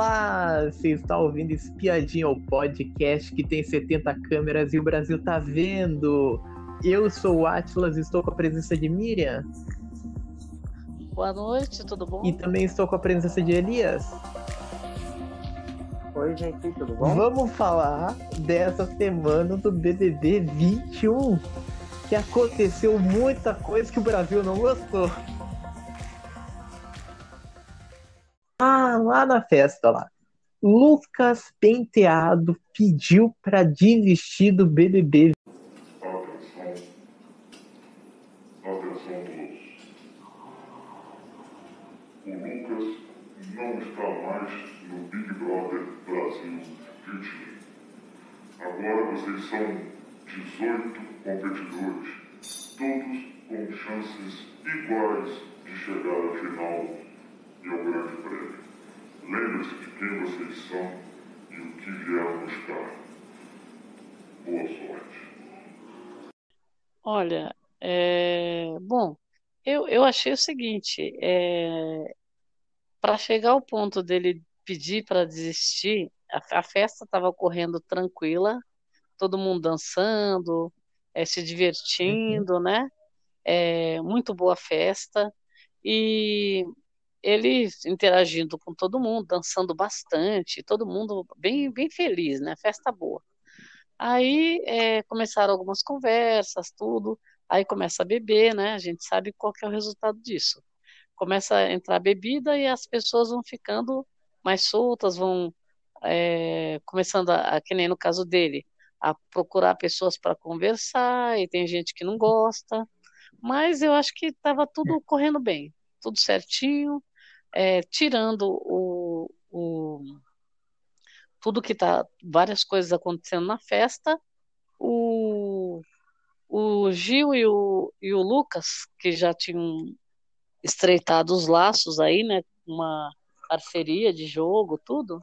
Olá, você está ouvindo Espiadinha, o podcast que tem 70 câmeras e o Brasil tá vendo. Eu sou o Atlas e estou com a presença de Miriam. Boa noite, tudo bom? E também estou com a presença de Elias. Oi, gente, tudo bom? Vamos falar dessa semana do BBB 21, que aconteceu muita coisa que o Brasil não gostou. Lá na festa lá. Lucas Penteado pediu para desistir do BBB. Atenção. Atenção. O Lucas não está mais no Big Brother Brasil 21. Agora vocês são 18 competidores, todos com chances iguais de chegar à final e ao grande prêmio. Lembre-se de quem vocês são e o que vieram buscar. Boa sorte. Olha, é, bom, eu, eu achei o seguinte, é, para chegar ao ponto dele pedir para desistir, a, a festa estava ocorrendo tranquila, todo mundo dançando, é, se divertindo, né? É, muito boa festa. E ele interagindo com todo mundo, dançando bastante, todo mundo bem, bem feliz, né? Festa boa. Aí é, começaram algumas conversas, tudo. Aí começa a beber, né? A gente sabe qual que é o resultado disso. Começa a entrar bebida e as pessoas vão ficando mais soltas, vão é, começando a, a, que nem no caso dele, a procurar pessoas para conversar, e tem gente que não gosta. Mas eu acho que estava tudo correndo bem, tudo certinho, é, tirando o, o tudo que está, várias coisas acontecendo na festa, o, o Gil e o, e o Lucas, que já tinham estreitado os laços aí, né, uma parceria de jogo, tudo,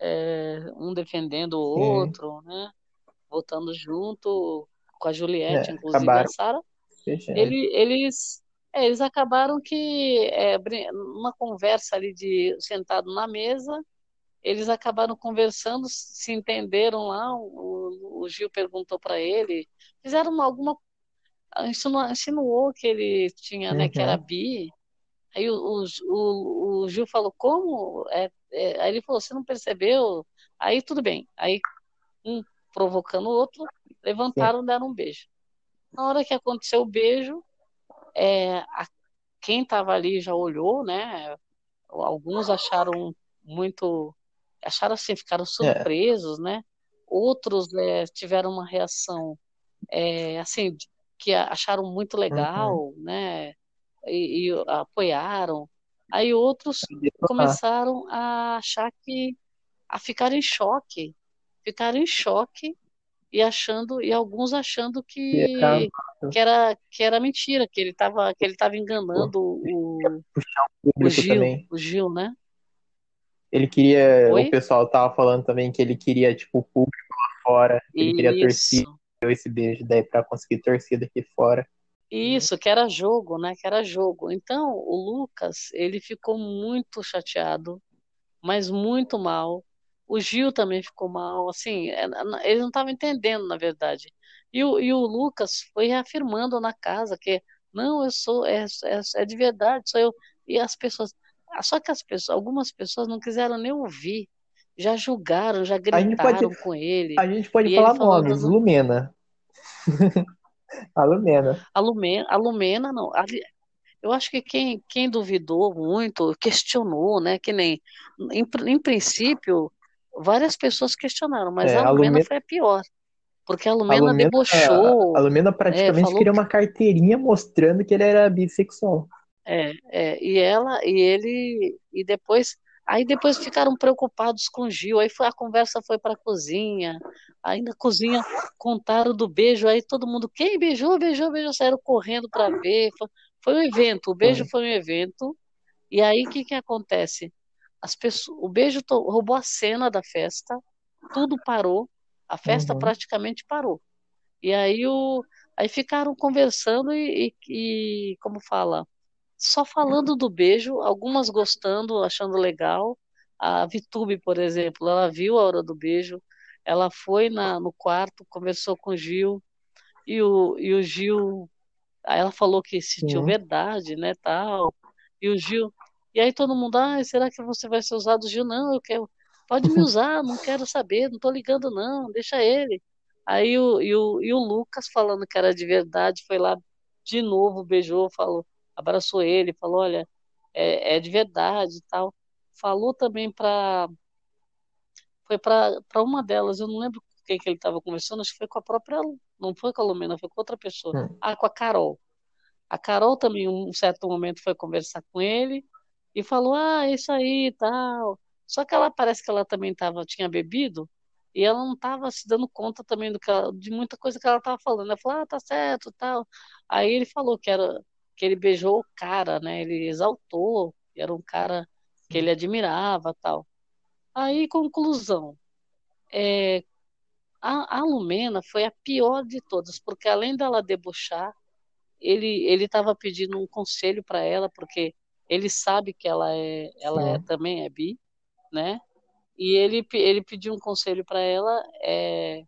é, um defendendo o outro, né, votando junto com a Juliette, é, inclusive acabaram. a Sara, ele, eles é, eles acabaram que, é, numa conversa ali de sentado na mesa, eles acabaram conversando, se entenderam lá. O, o Gil perguntou para ele, fizeram uma, alguma. Insinuou, insinuou que ele tinha, uhum. né, que era uhum. bi. Aí o, o, o Gil falou, como? É, é, aí ele falou, você não percebeu? Aí tudo bem. Aí um provocando o outro, levantaram e deram um beijo. Na hora que aconteceu o beijo, é, a, quem estava ali já olhou, né? Alguns acharam muito, acharam assim, ficaram é. surpresos, é. né? Outros é, tiveram uma reação, é, assim, que acharam muito legal, uhum. né? E, e, apoiaram. Aí outros começaram a achar que, a ficar em choque, ficaram em choque e achando e alguns achando que, que era que era mentira, que ele estava que ele estava enganando o, o, Gil, também. o Gil, né? Ele queria, Oi? o pessoal tava falando também que ele queria tipo o público lá fora, ele Isso. queria torcer, deu esse beijo daí para conseguir torcida aqui fora. Isso, que era jogo, né? Que era jogo. Então, o Lucas, ele ficou muito chateado, mas muito mal o Gil também ficou mal, assim, é, eles não estavam entendendo, na verdade. E o, e o Lucas foi reafirmando na casa que, não, eu sou, é, é, é de verdade, sou eu. E as pessoas, só que as pessoas, algumas pessoas não quiseram nem ouvir, já julgaram, já gritaram pode, com ele. A gente pode falar nomes, Lumena. a Lumena. A Lumena, a Lumena não. A, eu acho que quem, quem duvidou muito, questionou, né? Que nem, em, em princípio, várias pessoas questionaram, mas é, a, Lumena Lumena foi a pior. Porque a Lumena, a Lumena debochou. É, a Lumena praticamente é, queria uma carteirinha mostrando que ele era bissexual. É, é, e ela, e ele, e depois, aí depois ficaram preocupados com o Gil, aí foi, a conversa foi para a cozinha, aí na cozinha contaram do beijo, aí todo mundo, quem beijou, beijou, beijou, saíram correndo para ver, foi, foi um evento, o beijo foi um evento, e aí o que que acontece? As pessoas, o beijo roubou a cena da festa, tudo parou, a festa uhum. praticamente parou. E aí, o, aí ficaram conversando e, e, e, como fala, só falando do beijo, algumas gostando, achando legal, A Vitube, por exemplo, ela viu a hora do beijo, ela foi na, no quarto, conversou com o Gil, e o, e o Gil, aí ela falou que sentiu Sim. verdade, né, tal, e o Gil, e aí todo mundo, ah, será que você vai ser usado? Gil, não, eu quero, pode me usar, não quero saber, não tô ligando não, deixa ele. Aí o, e, o, e o Lucas falando que era de verdade, foi lá de novo, beijou, falou, abraçou ele, falou, olha, é, é de verdade e tal. Falou também para foi para uma delas, eu não lembro com quem que ele estava conversando, acho que foi com a própria, não foi com a Lumena, foi com outra pessoa. Hum. Ah, com a Carol. A Carol também, um certo momento, foi conversar com ele e falou: Ah, isso aí e tal. Só que ela parece que ela também tava, tinha bebido e ela não estava se dando conta também do que ela, de muita coisa que ela estava falando. Ela falou: Ah, tá certo tal. Aí ele falou que era que ele beijou o cara, né? Ele exaltou, era um cara que ele admirava tal. Aí, conclusão. É, a, a Lumena foi a pior de todas, porque além dela debochar, ele ele estava pedindo um conselho para ela, porque ele sabe que ela é ela é, também é bi, né? E ele ele pediu um conselho para ela, é,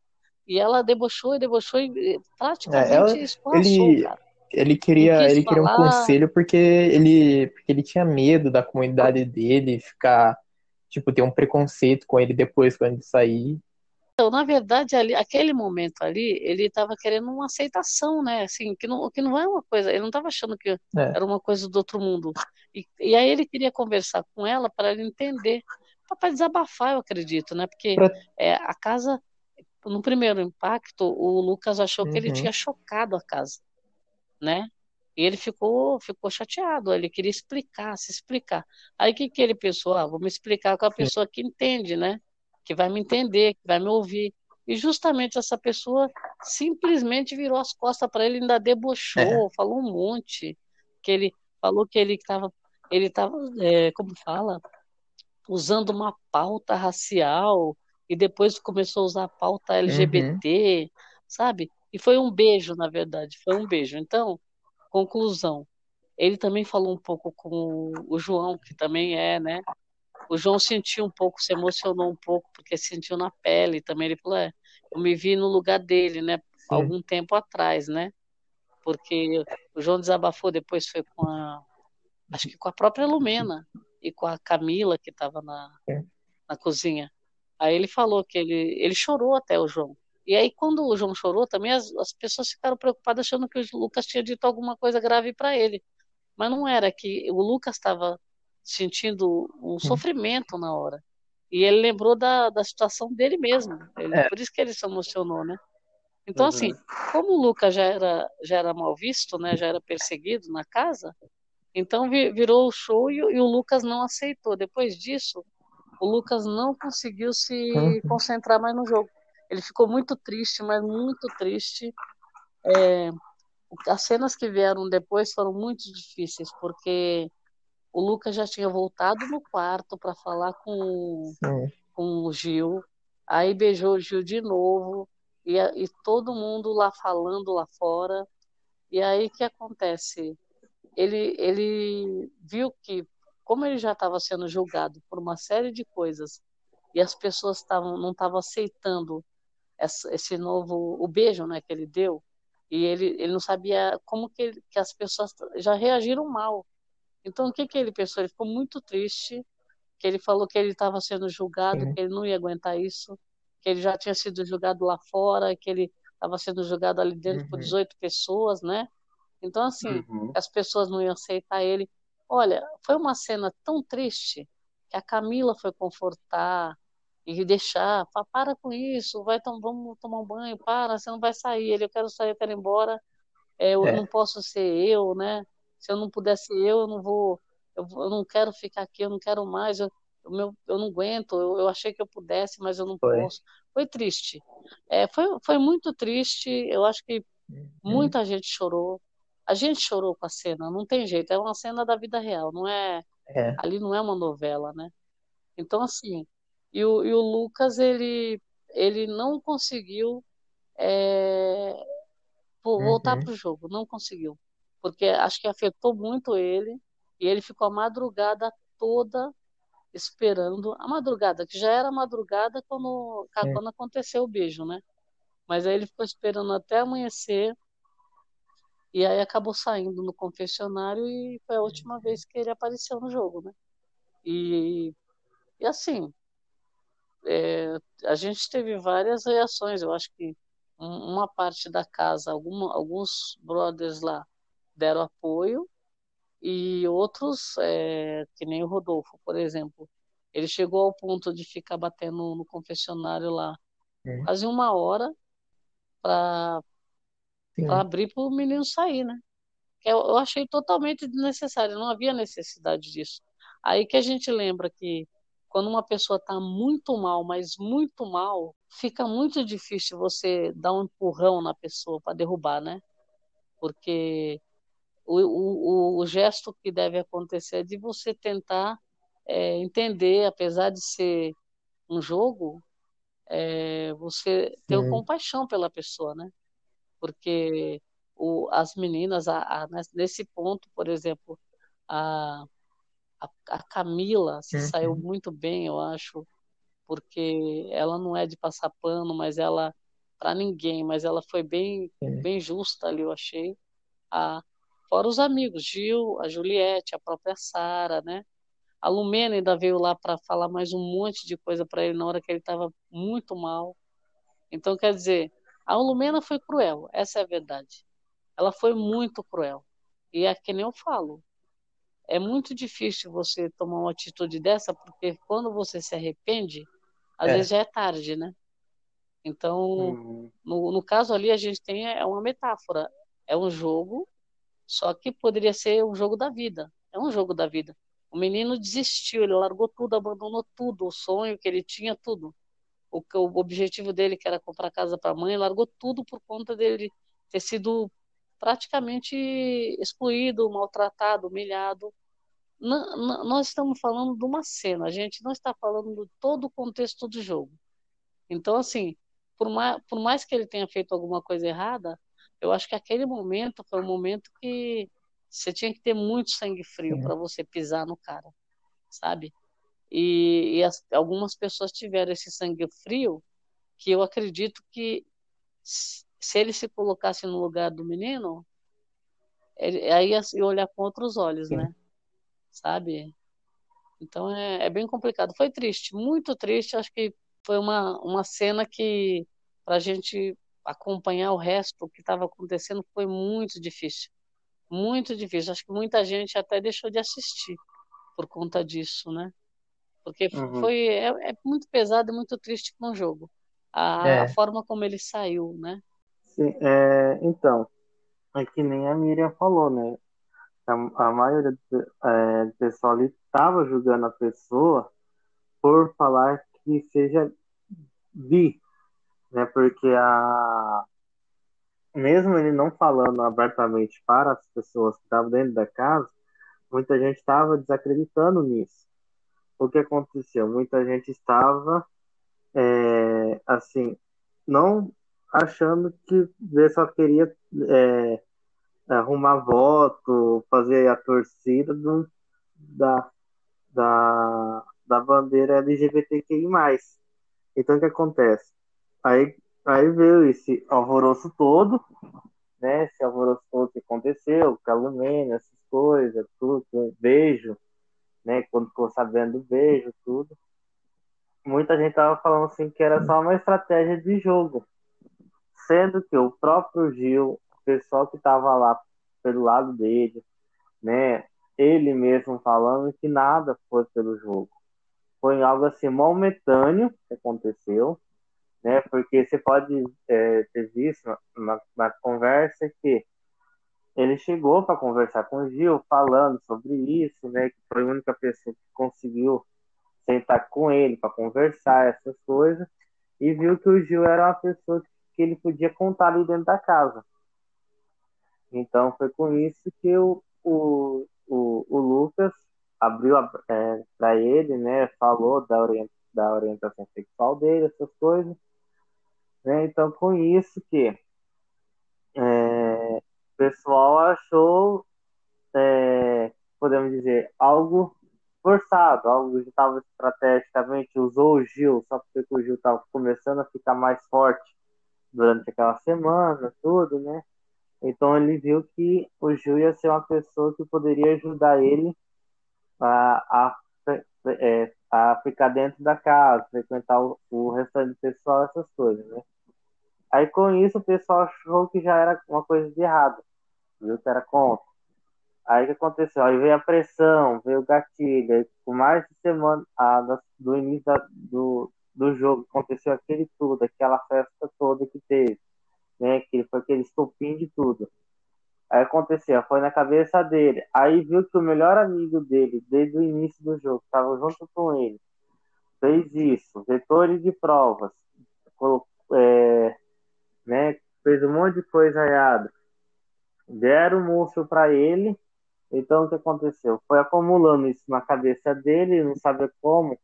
e ela debochou e debochou e praticamente é, ela, escorraçou, ele, cara. Ele queria, ele queria um conselho porque ele, porque ele tinha medo da comunidade dele ficar, tipo, ter um preconceito com ele depois quando ele sair. Então, na verdade, ali, aquele momento ali, ele estava querendo uma aceitação, né? Assim, que não, que não é uma coisa, ele não estava achando que é. era uma coisa do outro mundo. E, e aí ele queria conversar com ela para ele entender, para desabafar, eu acredito, né? Porque é, a casa, no primeiro impacto, o Lucas achou uhum. que ele uhum. tinha chocado a casa, né? E ele ficou, ficou chateado, ele queria explicar, se explicar. Aí o que, que ele pensou? Ah, vou me explicar com a pessoa que entende, né? Que vai me entender, que vai me ouvir. E justamente essa pessoa simplesmente virou as costas para ele, ainda debochou, é. falou um monte, que ele falou que ele estava, ele estava, é, como fala, usando uma pauta racial e depois começou a usar a pauta LGBT, uhum. sabe? E foi um beijo, na verdade, foi um beijo. Então, conclusão, ele também falou um pouco com o João, que também é, né, o João sentiu um pouco, se emocionou um pouco, porque sentiu na pele também. Ele falou: é, eu me vi no lugar dele, né? Sim. Algum tempo atrás, né? Porque o João desabafou depois, foi com a. Acho que com a própria Lumena e com a Camila, que estava na, na cozinha. Aí ele falou que ele, ele chorou até o João. E aí, quando o João chorou, também as, as pessoas ficaram preocupadas, achando que o Lucas tinha dito alguma coisa grave para ele. Mas não era, que o Lucas estava sentindo um sofrimento na hora. E ele lembrou da, da situação dele mesmo. Ele, é. Por isso que ele se emocionou, né? Então, assim, uhum. assim, como o Lucas já era, já era mal visto, né? Já era perseguido na casa, então virou o show e, e o Lucas não aceitou. Depois disso, o Lucas não conseguiu se uhum. concentrar mais no jogo. Ele ficou muito triste, mas muito triste. É, as cenas que vieram depois foram muito difíceis, porque o Lucas já tinha voltado no quarto para falar com, com o Gil, aí beijou o Gil de novo, e, e todo mundo lá falando lá fora. E aí o que acontece? Ele, ele viu que, como ele já estava sendo julgado por uma série de coisas, e as pessoas tavam, não estavam aceitando essa, esse novo o beijo né, que ele deu, e ele, ele não sabia como que, ele, que as pessoas já reagiram mal. Então, o que, que ele pensou? Ele ficou muito triste, que ele falou que ele estava sendo julgado, uhum. que ele não ia aguentar isso, que ele já tinha sido julgado lá fora, que ele estava sendo julgado ali dentro uhum. por 18 pessoas, né? Então, assim, uhum. as pessoas não iam aceitar ele. Olha, foi uma cena tão triste que a Camila foi confortar e deixar, para com isso, vai tom vamos tomar um banho, para, você não vai sair, ele, eu quero sair, eu quero ir embora, é, eu é. não posso ser eu, né? Se eu não pudesse eu, eu não vou, eu, eu não quero ficar aqui, eu não quero mais, eu, eu, meu, eu não aguento, eu, eu achei que eu pudesse, mas eu não foi. posso. Foi triste. É, foi, foi muito triste, eu acho que uhum. muita gente chorou. A gente chorou com a cena, não tem jeito, é uma cena da vida real, não é, é. ali não é uma novela, né? Então, assim, e o, e o Lucas, ele, ele não conseguiu é, voltar uhum. para o jogo, não conseguiu porque acho que afetou muito ele e ele ficou a madrugada toda esperando a madrugada, que já era madrugada quando, quando aconteceu o beijo, né? Mas aí ele ficou esperando até amanhecer e aí acabou saindo no confessionário e foi a última vez que ele apareceu no jogo, né? E, e assim, é, a gente teve várias reações. Eu acho que uma parte da casa, alguma, alguns brothers lá deram apoio e outros, é, que nem o Rodolfo, por exemplo, ele chegou ao ponto de ficar batendo no confessionário lá é. quase uma hora para abrir para o menino sair, né? Eu, eu achei totalmente desnecessário, não havia necessidade disso. Aí que a gente lembra que quando uma pessoa está muito mal, mas muito mal, fica muito difícil você dar um empurrão na pessoa para derrubar, né? Porque o, o, o, gesto que deve acontecer é de você tentar é, entender, apesar de ser um jogo, é, você ter Sim. compaixão pela pessoa, né? Porque o, as meninas, a, a, nesse ponto, por exemplo, a, a, a Camila se uhum. saiu muito bem, eu acho, porque ela não é de passar pano, mas ela para ninguém, mas ela foi bem bem justa ali, eu achei. A, fora os amigos, Gil, a Juliette, a própria Sara, né? A Lumena ainda veio lá para falar mais um monte de coisa para ele na hora que ele estava muito mal. Então, quer dizer, a Lumena foi cruel, essa é a verdade. Ela foi muito cruel. E é que nem eu falo, é muito difícil você tomar uma atitude dessa, porque quando você se arrepende, às é. vezes já é tarde, né? Então, uhum. no, no caso ali, a gente tem é uma metáfora. É um jogo, só que poderia ser um jogo da vida. É um jogo da vida. O menino desistiu, ele largou tudo, abandonou tudo, o sonho que ele tinha, tudo. O, o objetivo dele, que era comprar casa para a mãe, largou tudo por conta dele ter sido praticamente excluído, maltratado, humilhado. nós estamos falando de uma cena, a gente não está falando de todo o contexto do jogo. Então, assim, por por mais que ele tenha feito alguma coisa errada, eu acho que aquele momento foi um momento que você tinha que ter muito sangue frio para você pisar no cara, sabe? E, e as, algumas pessoas tiveram esse sangue frio que eu acredito que se ele se colocasse no lugar do menino, ele, aí ia, ia olhar com outros olhos, né? Sabe? Então é, é, bem complicado. Foi triste, muito triste. Acho que foi uma, uma cena que, para a gente acompanhar o resto que estava acontecendo, foi muito difícil. Muito difícil. Acho que muita gente até deixou de assistir por conta disso, né? Porque uhum. foi é, é, muito pesado e muito triste com o jogo. A, é. a forma como ele saiu, né? Sim, é, então, é que nem a Miriam falou, né? A, a maioria do, é, pessoal ali estava julgando a pessoa por falar que seja bi, né? Porque a mesmo ele não falando abertamente para as pessoas que estavam dentro da casa, muita gente estava desacreditando nisso. O que aconteceu? Muita gente estava é, assim, não achando que ele só queria é, arrumar voto, fazer a torcida do, da, da, da bandeira LGBTQI+. Então, o que acontece? Aí, aí veio esse alvoroço todo, né? Esse alvoroço todo que aconteceu, calumênia, essas coisas, tudo, beijo, né? Quando ficou sabendo do beijo, tudo. Muita gente tava falando assim que era só uma estratégia de jogo sendo que o próprio Gil, o pessoal que estava lá pelo lado dele, né, ele mesmo falando que nada foi pelo jogo. Foi algo assim momentâneo que aconteceu, né, porque você pode é, ter visto na, conversa que ele chegou para conversar com o Gil, falando sobre isso, né, que foi a única pessoa que conseguiu sentar com ele para conversar essas coisas, e viu que o Gil era uma pessoa que que ele podia contar ali dentro da casa. Então foi com isso que o, o, o, o Lucas abriu é, para ele, né, falou da, orient, da orientação sexual dele, essas coisas. Né? Então com isso que é, o pessoal achou, é, podemos dizer, algo forçado. Algo que estava estrategicamente, usou o Gil, só porque o Gil estava começando a ficar mais forte durante aquela semana, tudo, né? Então ele viu que o Gil ia ser uma pessoa que poderia ajudar ele a, a, é, a ficar dentro da casa, frequentar o, o restante pessoal, essas coisas, né? Aí com isso o pessoal achou que já era uma coisa de errado, viu que era contra. Aí o que aconteceu? Aí veio a pressão, veio o gatilho, aí, por mais de semana ah, do início da, do, do jogo, aconteceu aquele tudo, aquela festa toda que teve, né? Que foi aquele estopim de tudo. Aí aconteceu, foi na cabeça dele. Aí viu que o melhor amigo dele, desde o início do jogo, estava junto com ele, fez isso, vetores de provas, colocou, é, né, fez um monte de coisa errada. Deram o monstro para ele. Então o que aconteceu? Foi acumulando isso na cabeça dele, não saber como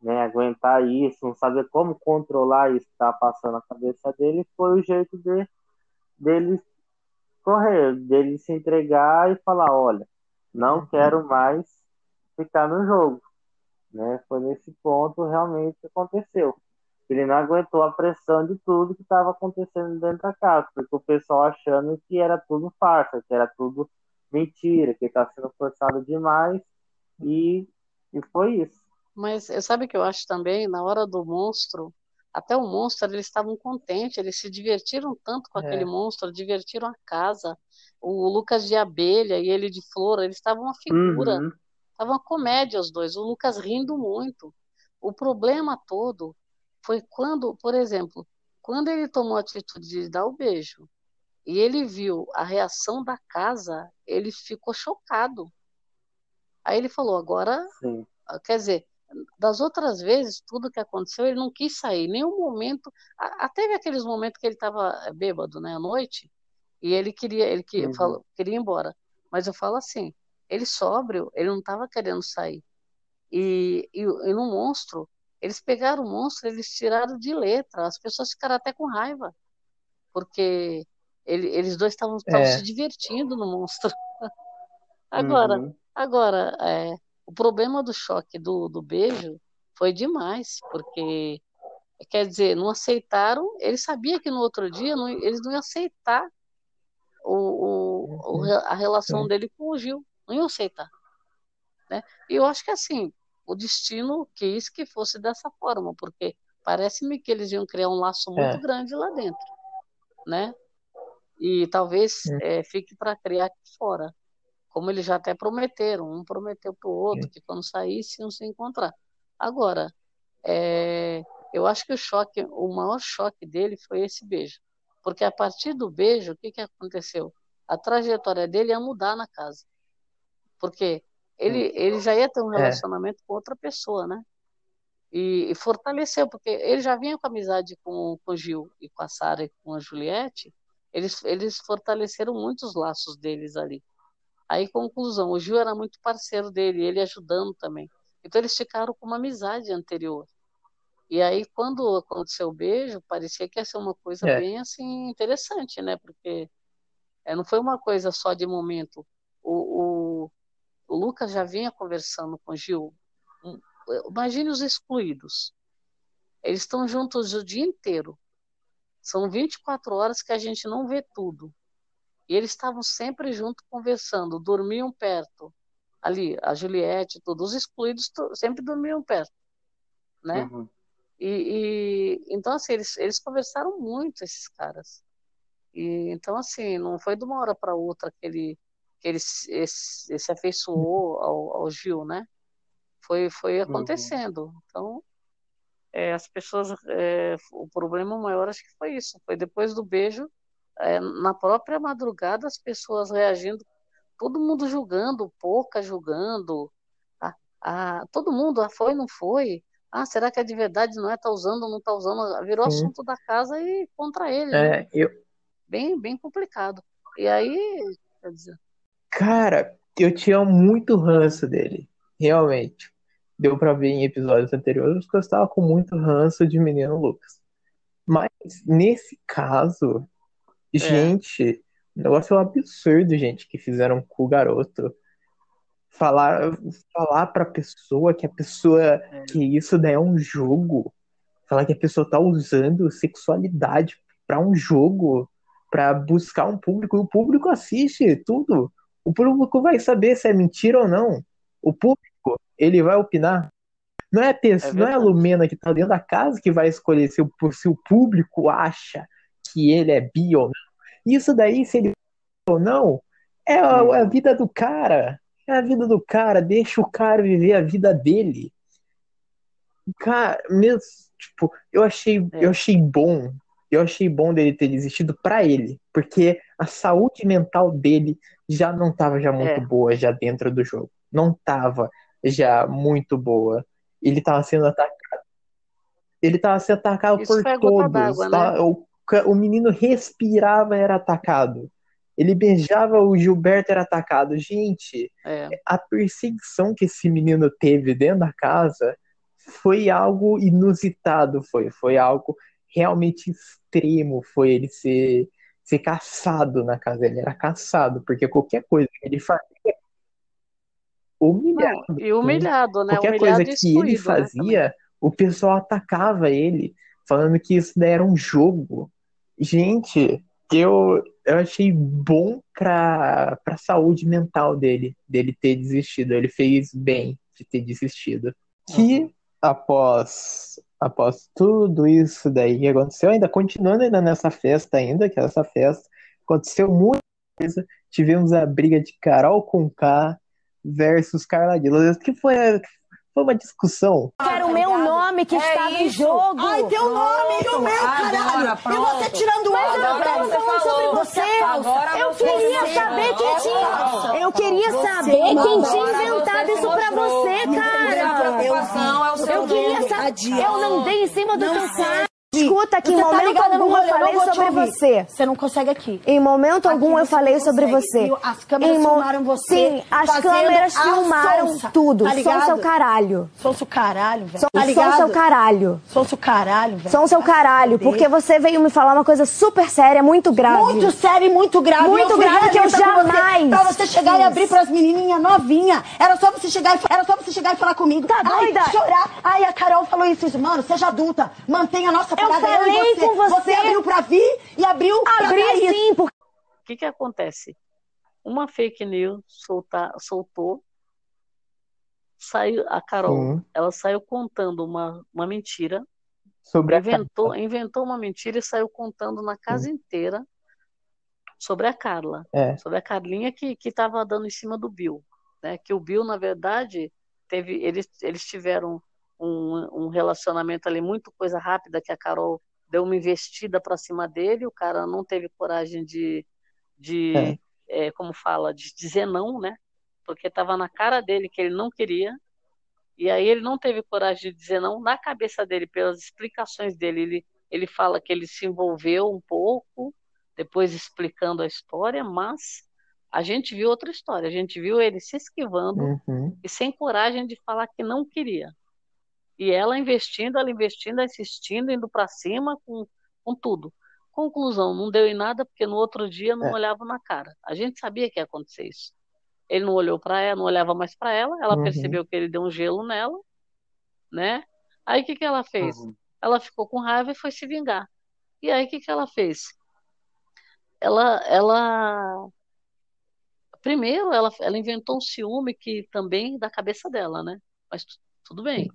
né, aguentar isso, não saber como controlar isso que está passando na cabeça dele, foi o jeito de, dele correr, dele se entregar e falar, olha, não uhum. quero mais ficar no jogo. Né? Foi nesse ponto realmente que aconteceu. Ele não aguentou a pressão de tudo que estava acontecendo dentro da casa, porque o pessoal achando que era tudo farsa, que era tudo mentira, que está sendo forçado demais, e, e foi isso. Mas sabe o que eu acho também? Na hora do monstro, até o monstro, eles estavam contentes, eles se divertiram tanto com é. aquele monstro, divertiram a casa. O Lucas de abelha e ele de flor, eles estavam uma figura, uhum. estavam uma comédia os dois, o Lucas rindo muito. O problema todo foi quando, por exemplo, quando ele tomou a atitude de dar o beijo e ele viu a reação da casa, ele ficou chocado. Aí ele falou: agora, Sim. quer dizer, das outras vezes, tudo que aconteceu, ele não quis sair, nenhum momento. Até teve aqueles momentos que ele estava eh, bêbado, né, à noite, e ele queria, ele uhum. falou, queria ir embora. Mas eu falo assim: ele sóbrio, ele não estava querendo sair. E, e, e no monstro, eles pegaram o monstro, eles tiraram de letra. As pessoas ficaram até com raiva, porque ele, eles dois estavam é. se divertindo no monstro. agora, uhum. agora é, o problema do choque do, do beijo foi demais, porque quer dizer, não aceitaram. Ele sabia que no outro dia não, eles não iam aceitar o, o, uhum. a relação dele com o Gil, não iam aceitar. Né? E eu acho que assim, o destino quis que fosse dessa forma, porque parece-me que eles iam criar um laço muito é. grande lá dentro, né? E talvez é. É, fique para criar aqui fora, como eles já até prometeram, um prometeu para o outro que quando saísse iam se encontrar. Agora, é, eu acho que o choque, o maior choque dele foi esse beijo, porque a partir do beijo, o que, que aconteceu? A trajetória dele ia mudar na casa, porque ele, ele já ia ter um é. relacionamento é. com outra pessoa, né? E, e, fortaleceu, porque ele já vinha com amizade com, com o Gil e com a Sara e com a Juliette, eles, eles fortaleceram muitos laços deles ali. Aí, conclusão, o Gil era muito parceiro dele, ele ajudando também. Então, eles ficaram com uma amizade anterior. E aí, quando aconteceu o beijo, parecia que ia ser uma coisa é. bem, assim, interessante, né? Porque é, não foi uma coisa só de momento. O, o, o Lucas já vinha conversando com o Gil. Imagine os excluídos. Eles estão juntos o dia inteiro. São 24 horas que a gente não vê tudo. E eles estavam sempre juntos conversando, dormiam perto. Ali, a Juliette, todos os excluídos sempre dormiam perto, né? Uhum. E, e, então assim eles, eles conversaram muito esses caras. E então assim não foi de uma hora para outra que ele que ele se, se afeiçoou ao, ao, Gil, né? Foi, foi uhum. acontecendo. Então, é, as pessoas, é, o problema maior acho que foi isso, foi depois do beijo, é, na própria madrugada, as pessoas reagindo, todo mundo julgando, pouca julgando, a, a, todo mundo, ah, foi, não foi, ah, será que é de verdade, não é, tá usando, não tá usando, virou Sim. assunto da casa e contra ele, é, né? eu... bem, bem complicado. E aí, quer dizer, Cara, eu tinha muito ranço dele. Realmente. Deu pra ver em episódios anteriores que eu estava com muito ranço de menino Lucas. Mas, nesse caso, é. gente, o negócio é um absurdo, gente, que fizeram com o garoto. falar falar para a pessoa que a pessoa é. que isso daí é um jogo, falar que a pessoa tá usando sexualidade para um jogo, para buscar um público, e o público assiste tudo. O público vai saber se é mentira ou não. O público, ele vai opinar. Não é, a pessoa, é não é a Lumena que tá dentro da casa que vai escolher se o, se o público acha que ele é bi ou não. Isso daí, se ele ou não, é a, a vida do cara. É a vida do cara, deixa o cara viver a vida dele. Cara, mesmo, tipo, eu achei, é. eu achei bom. Eu achei bom dele ter desistido para ele, porque a saúde mental dele já não tava já muito é. boa já dentro do jogo. Não tava já muito boa. Ele tava sendo atacado. Ele tava sendo atacado Isso por todos. Tá? Né? O, o menino respirava era atacado. Ele beijava o Gilberto era atacado. Gente, é. a perseguição que esse menino teve dentro da casa foi algo inusitado, foi, foi algo realmente extremo, foi ele ser, ser caçado na casa. Ele era caçado, porque qualquer coisa que ele fazia humilhado. Não, e humilhado, né? Qualquer humilhado coisa que ele né, fazia, né, o pessoal atacava ele, falando que isso daí era um jogo. Gente, eu, eu achei bom pra, pra saúde mental dele, dele ter desistido. Ele fez bem de ter desistido. Que após após tudo isso daí que aconteceu, ainda continuando ainda nessa festa ainda, que é essa festa, aconteceu muita coisa. Tivemos a briga de Carol com K versus Carla Dias, que foi, foi uma discussão. Nome que é estava isso. em jogo. Ai, teu nome e o meu, caralho. E você tirando o eu tava falando sobre você. Agora eu queria você saber quem tinha. Eu queria saber quem tinha inventado isso pra você, cara. Eu queria saber. Eu não dei em cima do teu cara. Escuta que em tá momento tá algum eu falei sobre você. Você não consegue aqui. Em momento aqui algum eu falei sobre você. As câmeras mo... filmaram você. Sim, as câmeras filmaram sonsa, tudo. Tá Sou seu caralho. Sou seu caralho, velho. Sou, tá ligado? Sou seu caralho. Sou seu caralho, velho. Sou seu caralho, porque você veio me falar uma coisa super séria, muito grave. Muito séria e muito grave. Muito grave que eu jamais. Você, pra você chegar e abrir pras menininhas novinha. Era só você chegar e era só você chegar e falar comigo. Tá doida? Chorar. Ai, a Carol falou isso, mano. Seja adulta. Mantenha a nossa eu falei você. com você. Você abriu pra vir e abriu pra Abri sim. Por... O que que acontece? Uma fake news solta, soltou, saiu a Carol, sim. ela saiu contando uma, uma mentira, sobre inventou, a inventou uma mentira e saiu contando na casa sim. inteira sobre a Carla, é. sobre a Carlinha que que estava dando em cima do Bill, né? Que o Bill na verdade teve, eles eles tiveram um, um relacionamento ali muito coisa rápida que a Carol deu uma investida para cima dele, o cara não teve coragem de, de é. É, como fala, de dizer não, né? Porque estava na cara dele que ele não queria, e aí ele não teve coragem de dizer não. Na cabeça dele, pelas explicações dele, ele, ele fala que ele se envolveu um pouco, depois explicando a história, mas a gente viu outra história. A gente viu ele se esquivando uhum. e sem coragem de falar que não queria. E ela investindo, ela investindo, assistindo, indo para cima com, com tudo. Conclusão, não deu em nada porque no outro dia não é. olhava na cara. A gente sabia que ia acontecer isso. Ele não olhou para ela, não olhava mais para ela, ela uhum. percebeu que ele deu um gelo nela, né? Aí o que, que ela fez? Uhum. Ela ficou com raiva e foi se vingar. E aí o que, que ela fez? Ela, ela primeiro ela, ela inventou um ciúme que também da cabeça dela, né? Mas tudo bem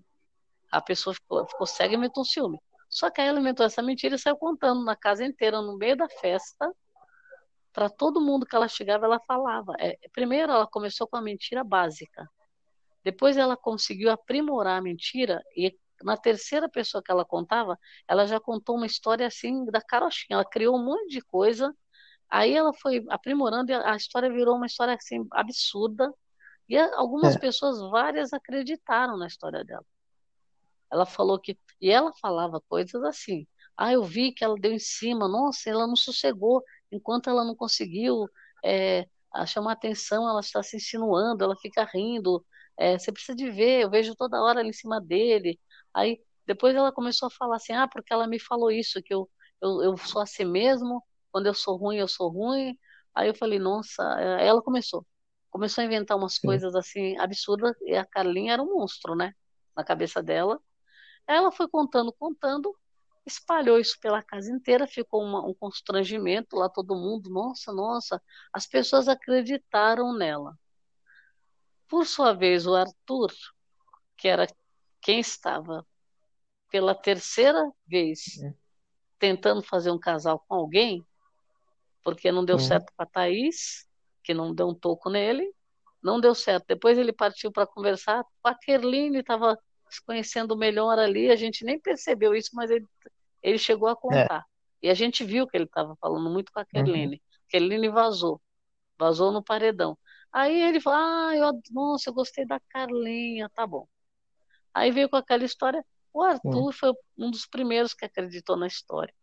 a pessoa ficou, ficou cega e inventou um ciúme. Só que aí ela inventou essa mentira e saiu contando na casa inteira, no meio da festa, para todo mundo que ela chegava, ela falava. É, primeiro, ela começou com a mentira básica. Depois, ela conseguiu aprimorar a mentira e na terceira pessoa que ela contava, ela já contou uma história assim da carochinha. Ela criou um monte de coisa. Aí ela foi aprimorando e a história virou uma história assim absurda. E algumas é. pessoas, várias, acreditaram na história dela. Ela falou que. E ela falava coisas assim. Ah, eu vi que ela deu em cima, nossa, ela não sossegou, enquanto ela não conseguiu é, chamar atenção, ela está se insinuando, ela fica rindo. É, você precisa de ver, eu vejo toda hora ela em cima dele. Aí depois ela começou a falar assim, ah, porque ela me falou isso, que eu, eu, eu sou assim mesmo, quando eu sou ruim, eu sou ruim. Aí eu falei, nossa, ela começou. começou a inventar umas Sim. coisas assim absurdas e a Carlinha era um monstro, né? Na cabeça dela. Ela foi contando, contando, espalhou isso pela casa inteira, ficou uma, um constrangimento lá, todo mundo, nossa, nossa, as pessoas acreditaram nela. Por sua vez, o Arthur, que era quem estava pela terceira vez é. tentando fazer um casal com alguém, porque não deu é. certo para Thaís, que não deu um toco nele, não deu certo. Depois ele partiu para conversar com a Kerline, estava se conhecendo melhor ali, a gente nem percebeu isso, mas ele, ele chegou a contar. É. E a gente viu que ele estava falando muito com a Kerline. Uhum. Kerline vazou, vazou no paredão. Aí ele falou, ah, eu, nossa, eu gostei da Carlinha, tá bom. Aí veio com aquela história, o Arthur uhum. foi um dos primeiros que acreditou na história.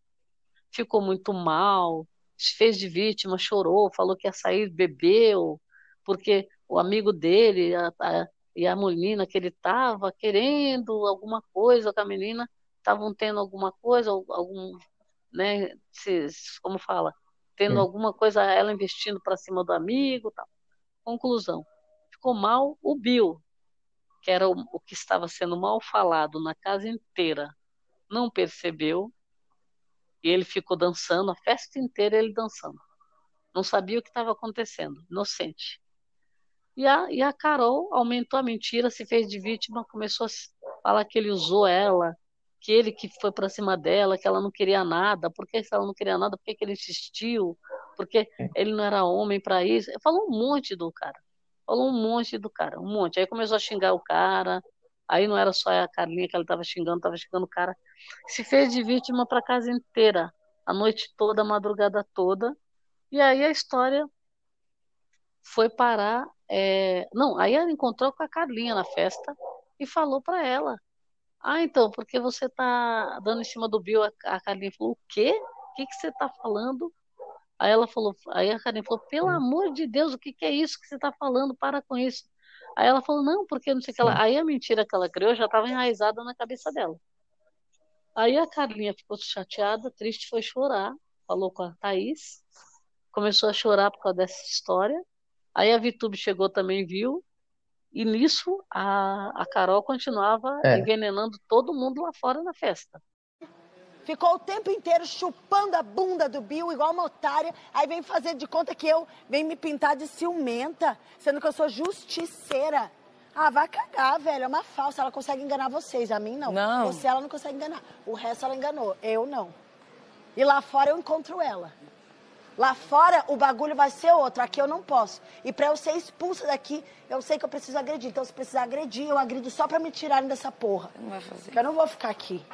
Ficou muito mal, se fez de vítima, chorou, falou que ia sair, bebeu, porque o amigo dele a, a, e a menina que ele estava querendo alguma coisa com a menina, estavam tendo alguma coisa, algum, né, como fala, tendo Sim. alguma coisa, ela investindo para cima do amigo, tal. Conclusão, ficou mal o Bill, que era o, o que estava sendo mal falado na casa inteira, não percebeu e ele ficou dançando a festa inteira ele dançando. Não sabia o que estava acontecendo, inocente. E a, e a Carol aumentou a mentira, se fez de vítima, começou a falar que ele usou ela, que ele que foi para cima dela, que ela não queria nada, por que ela não queria nada, por que, que ele insistiu, porque ele não era homem para isso. Falou um monte do cara, falou um monte do cara, um monte. Aí começou a xingar o cara, aí não era só a Carlinha que ela estava xingando, estava xingando o cara. Se fez de vítima para a casa inteira, a noite toda, a madrugada toda. E aí a história foi parar. É... Não, aí ela encontrou com a Carlinha na festa e falou para ela: Ah, então, porque você está dando em cima do Bill? A Carlinha falou: O quê? O que, que você está falando? Aí ela falou, aí a Carlinha falou, pelo amor de Deus, o que, que é isso que você está falando? Para com isso. Aí ela falou, não, porque não sei o que ela. Aí a mentira que ela criou já estava enraizada na cabeça dela. Aí a Carlinha ficou chateada, triste, foi chorar, falou com a Thaís, começou a chorar por causa dessa história. Aí a Vitube chegou também, viu, e nisso a, a Carol continuava é. envenenando todo mundo lá fora na festa. Ficou o tempo inteiro chupando a bunda do Bill, igual uma otária. Aí vem fazer de conta que eu vem me pintar de ciumenta, sendo que eu sou justiceira. Ah, vai cagar, velho. É uma falsa. Ela consegue enganar vocês. A mim, não. Não. Você, ela não consegue enganar. O resto, ela enganou. Eu, não. E lá fora, eu encontro ela. Lá fora, o bagulho vai ser outro. Aqui, eu não posso. E pra eu ser expulsa daqui, eu sei que eu preciso agredir. Então, se precisar agredir, eu agrido só pra me tirarem dessa porra. Não vai fazer. Porque eu não vou ficar aqui.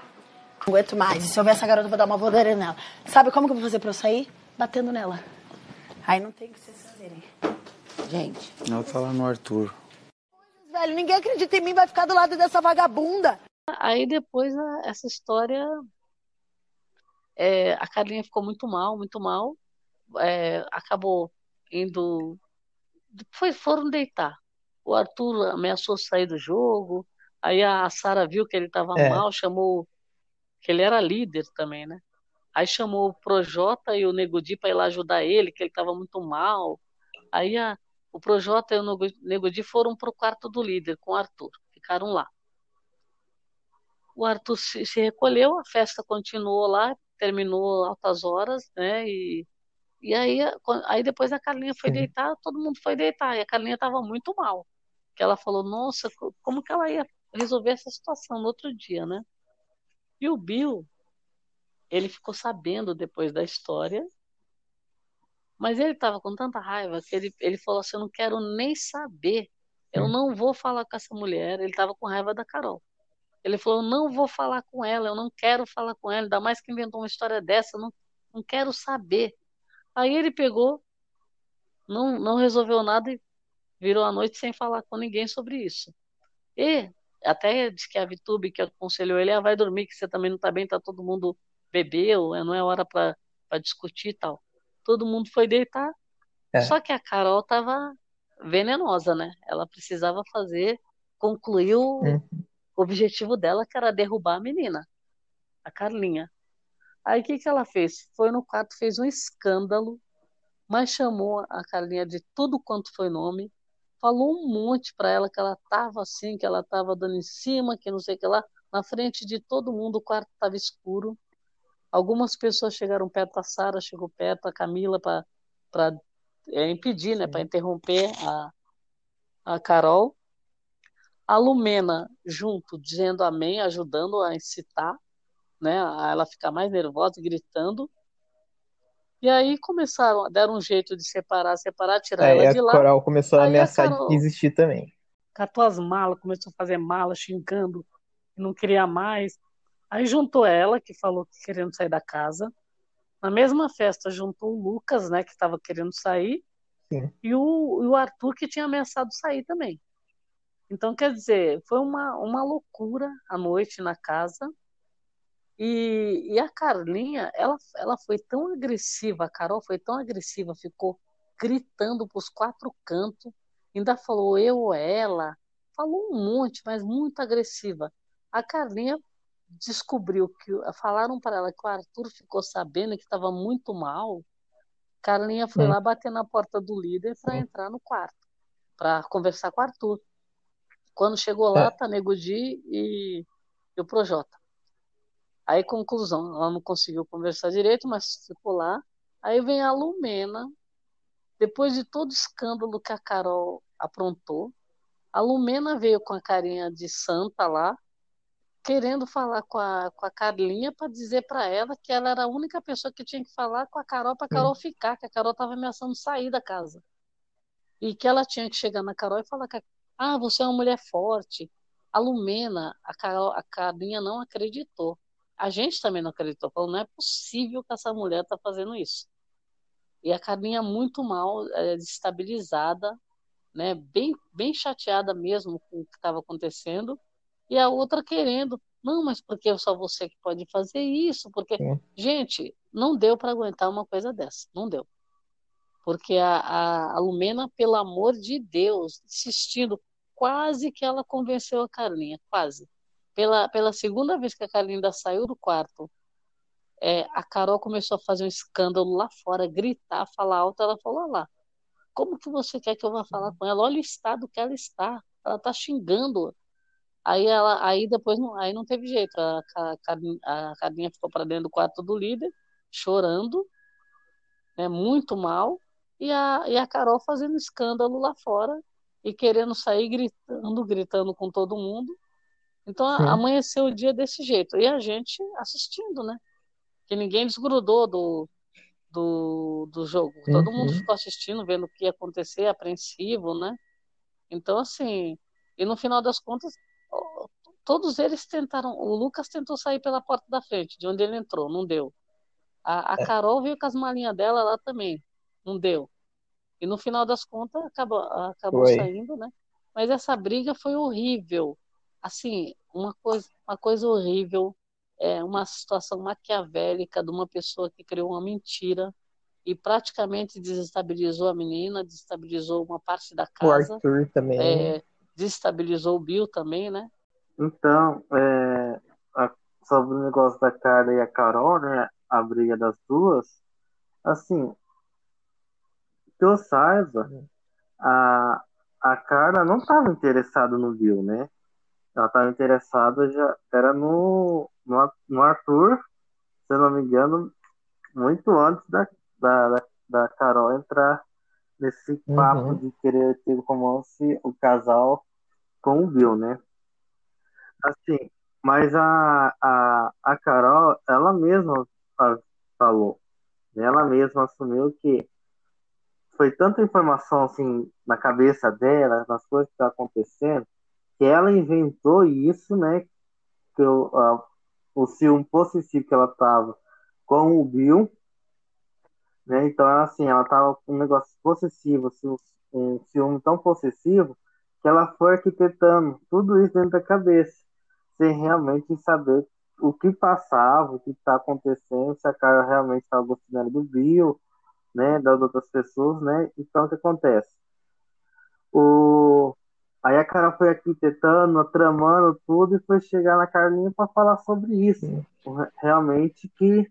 Não aguento mais. E se eu ver essa garota, eu vou dar uma voadeira nela. Sabe como que eu vou fazer pra eu sair? Batendo nela. Aí não tem que vocês fazerem. Gente. Ela tá lá no Arthur velho. Ninguém acredita em mim, vai ficar do lado dessa vagabunda. Aí depois essa história. É, a Carlinha ficou muito mal, muito mal. É, acabou indo. Foi, foram deitar. O Arthur ameaçou sair do jogo. Aí a Sara viu que ele estava é. mal, chamou. Que ele era líder também, né? Aí chamou o Projota e o Negudi para ir lá ajudar ele, que ele estava muito mal. Aí a, o Projota e o Negudi foram para o quarto do líder com o Arthur, ficaram lá. O Arthur se, se recolheu, a festa continuou lá, terminou altas horas, né? E, e aí, aí depois a Carlinha foi Sim. deitar, todo mundo foi deitar, e a Carlinha estava muito mal. Que ela falou, nossa, como que ela ia resolver essa situação no outro dia, né? E o Bill, ele ficou sabendo depois da história mas ele estava com tanta raiva que ele, ele falou assim: Eu não quero nem saber, eu hum. não vou falar com essa mulher. Ele estava com raiva da Carol. Ele falou: Eu não vou falar com ela, eu não quero falar com ela, ainda mais que inventou uma história dessa, eu não, não quero saber. Aí ele pegou, não, não resolveu nada e virou a noite sem falar com ninguém sobre isso. E até disse que a Vitube que aconselhou ele, ah, vai dormir, que você também não está bem, tá todo mundo bebeu, não é hora para discutir e tal todo mundo foi deitar. É. Só que a Carol tava venenosa, né? Ela precisava fazer, concluir o uhum. objetivo dela, que era derrubar a menina, a Carlinha. Aí o que, que ela fez? Foi no quarto, fez um escândalo, mas chamou a Carlinha de tudo quanto foi nome, falou um monte para ela que ela estava assim, que ela estava dando em cima, que não sei o que lá. Na frente de todo mundo, o quarto estava escuro. Algumas pessoas chegaram perto, a Sara chegou perto, a Camila para é, impedir, né, para interromper a, a Carol. A Lumena junto, dizendo amém, ajudando a incitar, né, a ela ficar mais nervosa, gritando. E aí começaram, deram um jeito de separar, separar, tirar Aí ela a de lá. Coral começou a Aí a ameaçar Carol- de desistir também. catou as malas, começou a fazer mala, xingando, não queria mais. Aí juntou ela, que falou que querendo sair da casa. Na mesma festa juntou o Lucas, né, que estava querendo sair, Sim. e o, e o Arthur, que tinha ameaçado sair também. Então, quer dizer, foi uma, uma loucura a noite na casa. E, e a Carlinha, ela, ela foi tão agressiva, a Carol foi tão agressiva, ficou gritando para os quatro cantos, ainda falou eu ou ela, falou um monte, mas muito agressiva. A Carlinha descobriu que falaram para ela que o Arthur ficou sabendo que estava muito mal. Carlinha foi Hum. lá bater na porta do líder para Sim. entrar no quarto, para conversar com o Arthur. Quando chegou lá, É. tá Nego Di e, e o Projota. Aí, conclusão, ela não conseguiu conversar direito, mas ficou lá. Aí vem a Lumena, depois de todo o escândalo que a Carol aprontou, a Lumena veio com a carinha de santa lá, querendo falar com a, com a Carlinha para dizer para ela que ela era a única pessoa que tinha que falar com a Carol para a Carol ficar, que a Carol estava ameaçando sair da casa. E que ela tinha que chegar na Carol e falar que, ah, você é uma mulher forte. A Lumena, a, Carol, a Carlinha não acreditou. A gente também não acreditou. Falou, não é possível que essa mulher está fazendo isso. E a Carlinha muito mal, é, desestabilizada, né, bem, bem chateada mesmo com o que estava acontecendo, e a outra querendo, não, mas porque só você que pode fazer isso? Porque, Sim. gente, não deu para aguentar uma coisa dessa, não deu. Porque a, a, a Lumena, pelo amor de Deus, insistindo, quase que ela convenceu a Carlinha, quase. Pela, pela segunda vez que a Carlinha saiu do quarto, é, a Carol começou a fazer um escândalo lá fora, gritar, falar alto. Ela falou: "Olha lá, como que você quer que eu vá falar com ela? Olha o estado que ela está. Ela está xingando. Aí ela, aí depois não, aí não teve jeito. A, a, a ficou para dentro do quarto do líder, chorando, né, muito mal, e a, e a Carol fazendo escândalo lá fora e querendo sair gritando, gritando com todo mundo. Então Sim. amanheceu o dia desse jeito. E a gente assistindo, né? Que ninguém desgrudou do, do, do jogo. Todo mundo ficou assistindo, vendo o que ia acontecer, apreensivo, né? Então, assim, e no final das contas, todos eles tentaram. O Lucas tentou sair pela porta da frente, de onde ele entrou, não deu. A, a É. Carol veio com as malinhas dela lá também, não deu. E no final das contas, acabou, acabou Foi. saindo, né? Mas essa briga foi horrível. Assim, uma coisa, uma coisa horrível, é uma situação maquiavélica de uma pessoa que criou uma mentira e praticamente desestabilizou a menina, desestabilizou uma parte da O casa, Arthur também. é, desestabilizou o Bill também, né? Então, é, a- sobre o negócio da Carla e a Carol, né? A briga das duas, assim, que eu saiba, a, a Carla não estava interessada no Bill, né? Ela estava interessada já era no, no, no Arthur, se eu não me engano, muito antes da, da, da- Carol entrar nesse papo Uhum. de querer ter romance o casal com o Bill, né? Assim, mas a, a, a Carol, ela mesma fa- falou, né? ela mesma assumiu que foi tanta informação assim na cabeça dela, nas coisas que estavam acontecendo, que ela inventou isso, né? Que a, o ciúme possessivo que ela tava com o Bill, né? Então, assim, ela tava com um negócio possessivo, assim, um ciúme tão possessivo, que ela foi arquitetando tudo isso dentro da cabeça, sem realmente saber o que passava, o que está acontecendo, se a cara realmente estava gostando do Bill, né, das outras pessoas, né? Então, o que acontece? O... Aí a cara foi arquitetando, tramando tudo e foi chegar na Carlinha para falar sobre isso. Sim. Realmente que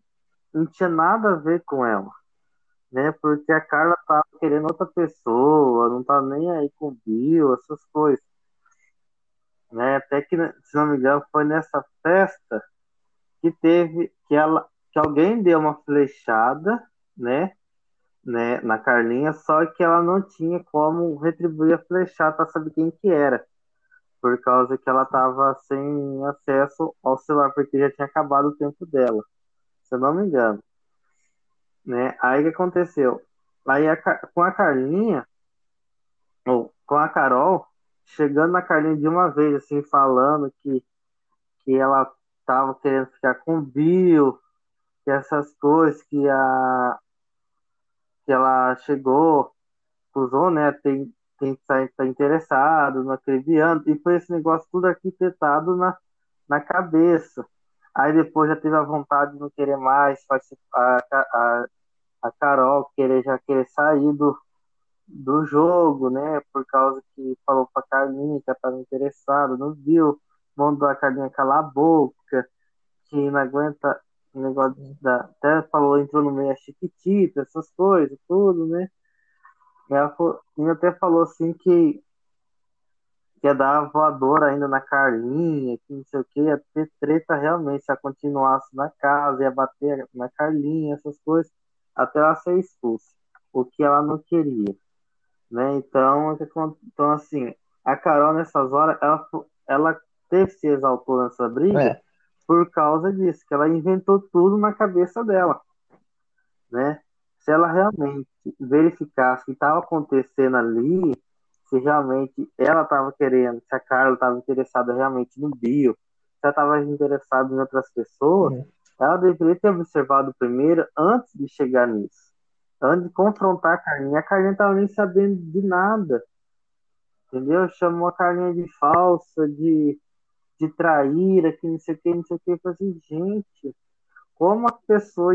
não tinha nada a ver com ela, né? Porque a Carla estava querendo outra pessoa, não tá nem aí com o Bill, essas coisas. Né? Até que, se não me engano, foi nessa festa que teve que ela que alguém deu uma flechada, né, né, na Carlinha, só que ela não tinha como retribuir a flechada para saber quem que era, por causa que ela estava sem acesso ao celular porque já tinha acabado o tempo dela, se eu não me engano, né? Aí o que aconteceu? Aí a, com a Carlinha, ou com a Carol, chegando na Carlinha de uma vez, assim, falando que, que ela tava querendo ficar com o Bill, que essas coisas que a que ela chegou, usou, né, tem tem que estar tá interessado naquele Biano, e foi esse negócio tudo arquitetado na, na cabeça. Aí depois já teve a vontade de não querer mais, a, a, a Carol querer já querer sair do, do jogo, né? Por causa que falou pra Carlinha que estava interessado, não viu, mandou a Carlinha calar a boca, que não aguenta o negócio da. Até falou, entrou no meio a Chiquitita, essas coisas, tudo, né? E ela falou, e até falou assim que que ia dar voadora ainda na Carlinha, que não sei o que, ia ter treta realmente se ela continuasse na casa, ia bater na Carlinha, essas coisas, até ela ser expulsa, o que ela não queria. Né? Então, então, assim, a Carol nessas horas, ela, ela teve se exaltou nessa briga, é por causa disso, que ela inventou tudo na cabeça dela, né? Se ela realmente verificasse o que estava acontecendo ali, se realmente ela estava querendo, se a Carla estava interessada realmente no bio, se ela estava interessada em outras pessoas, uhum. ela deveria ter observado primeiro antes de chegar nisso. Antes de confrontar a Carlinha. A Carlinha estava nem sabendo de nada. Entendeu? Chamou a Carlinha de falsa, de de traíra, que não sei o que, não sei o que. Eu falei assim, gente, como a pessoa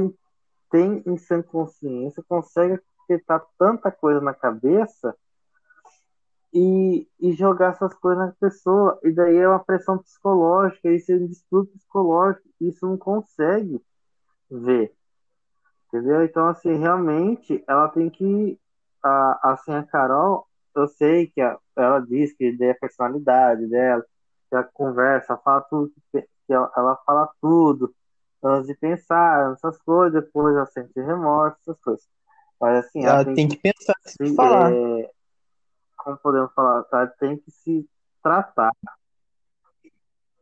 tem em sua consciência, consegue ter tanta coisa na cabeça e, e jogar essas coisas na pessoa. E daí é uma pressão psicológica, isso é um distúrbio psicológico, isso não consegue ver. Entendeu? Então, assim, realmente, ela tem que. A, assim, a Carol, eu sei que a, ela diz que é a personalidade dela, que ela conversa, fala tudo, que ela, ela fala tudo antes de pensar nessas coisas, depois ela sente remorso, essas coisas. Mas assim, ela, ela tem, tem, que, pensar se, falar. É, como podemos falar, ela tem que se tratar.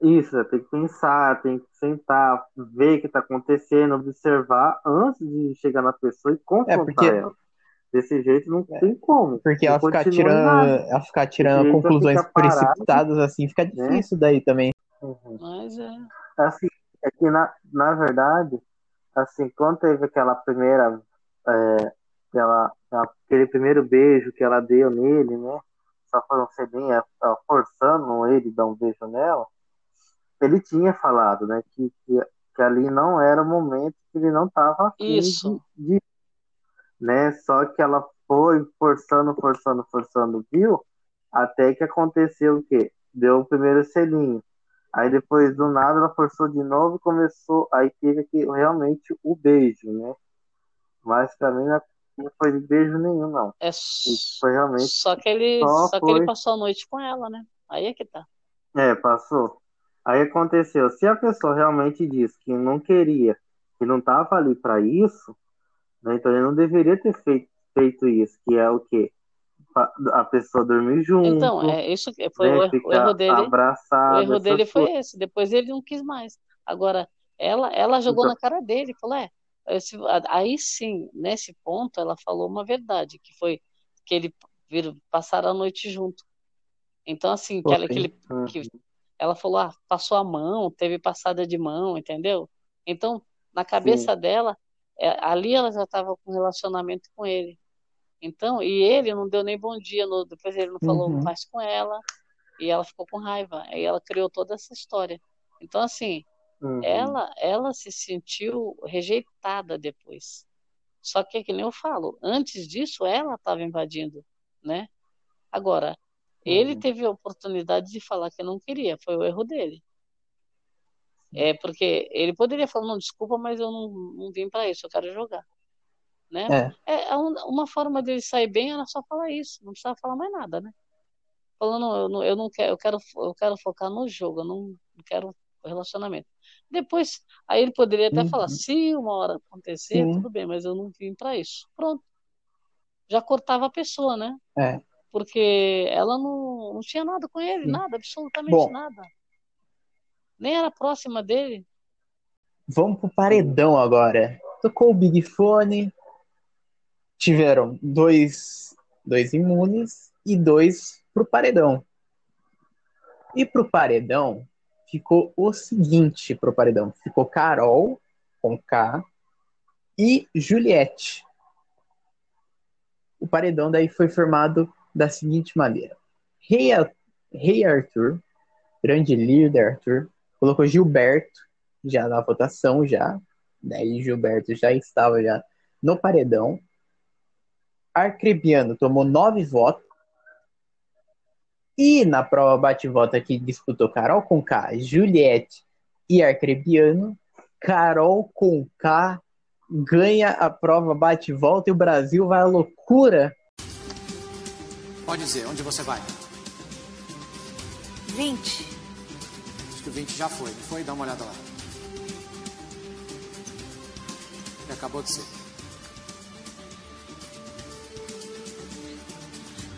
Isso, tem que pensar, tem que sentar, ver o que está acontecendo, observar antes de chegar na pessoa e confrontar é porque... ela. Desse jeito não é. tem como. Porque ela ficar tirando, ela ficar tirando conclusões precipitadas assim, fica né? difícil né? daí também. Uhum. Mas é. Assim, é que na, na verdade, assim, quando teve aquela primeira. É, aquela, aquele primeiro beijo que ela deu nele, né? Só foi um cedinho, forçando ele dar um beijo nela. Ele tinha falado, né? Que, que, que ali não era o momento que ele não estava afim Isso. de, de né? Só que ela foi forçando, forçando, forçando, viu? Até que aconteceu o quê? Deu o primeiro selinho. Aí depois do nada ela forçou de novo e começou. Aí teve aqui realmente o beijo, né? Mas pra mim não foi beijo nenhum, não. É foi realmente. Só que ele, só, só foi... que ele passou a noite com ela, né? Aí é que tá. É, passou. Aí aconteceu. Se a pessoa realmente disse que não queria, que não tava ali para isso, né? Então ele não deveria ter feito, feito isso, que é o quê? A pessoa dormir junto. Então, é isso foi né? o, erro, dele. Abraçado, o erro dele foi coisas. esse. Depois ele não quis mais. Agora, ela, ela jogou então, na cara dele, falou, é, esse, aí sim, nesse ponto, ela falou uma verdade, que foi que ele viram, passaram a noite junto. Então, assim, que ela, que ele, que ela falou, ah, passou a mão, teve passada de mão, entendeu? Então, na cabeça sim. dela, ali ela já estava com relacionamento com ele. Então, e ele não deu nem bom dia, no, depois ele não falou uhum. mais com ela, e ela ficou com raiva. Aí ela criou toda essa história. Então, assim, uhum. ela, ela se sentiu rejeitada depois. Só que, que nem eu falo, antes disso ela estava invadindo, né? Agora, uhum. ele teve a oportunidade de falar que não queria, foi o erro dele. É porque ele poderia falar, não, desculpa, mas eu não, não vim para isso, eu quero jogar. né? É. é uma forma dele sair bem era só falar isso, não precisava falar mais nada, né? Falando, eu não, eu não quero, eu quero, eu quero focar no jogo, eu não, não quero relacionamento. Depois, aí ele poderia até uhum. falar, se uma hora acontecer, Sim. tudo bem, mas eu não vim para isso. Pronto. Já cortava a pessoa, né? É. Porque ela não, não tinha nada com ele, Sim. nada, absolutamente Bom, nada. Nem era próxima dele. Vamos pro paredão agora. Tocou o Big Fone. Tiveram dois, dois imunes e dois pro paredão. E pro paredão, ficou o seguinte pro paredão. Ficou Carol, com K, e Juliette. O paredão daí foi formado da seguinte maneira. Rei, Rei Arthur, grande líder Arthur, colocou Gilberto já na votação já. Daí Gilberto já estava já no paredão. Arcrebiano tomou nove votos. E na prova bate-volta que disputou Carol com K, Juliette e Arcrebiano, Carol com K ganha a prova bate-volta e o Brasil vai à loucura. Pode dizer, onde você vai? 20. Que o 20 já foi, não foi? Dá uma olhada lá. E acabou de ser.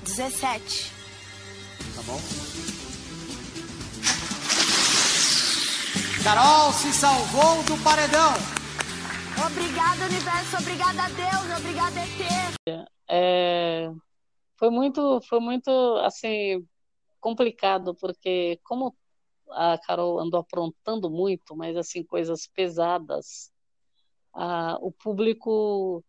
17. Tá bom? Carol se salvou do paredão. Obrigada, universo. Obrigada a Deus. Obrigada, ET. É, foi muito, foi muito, assim, complicado, porque como a Carol andou aprontando muito, mas, assim, coisas pesadas, a, o público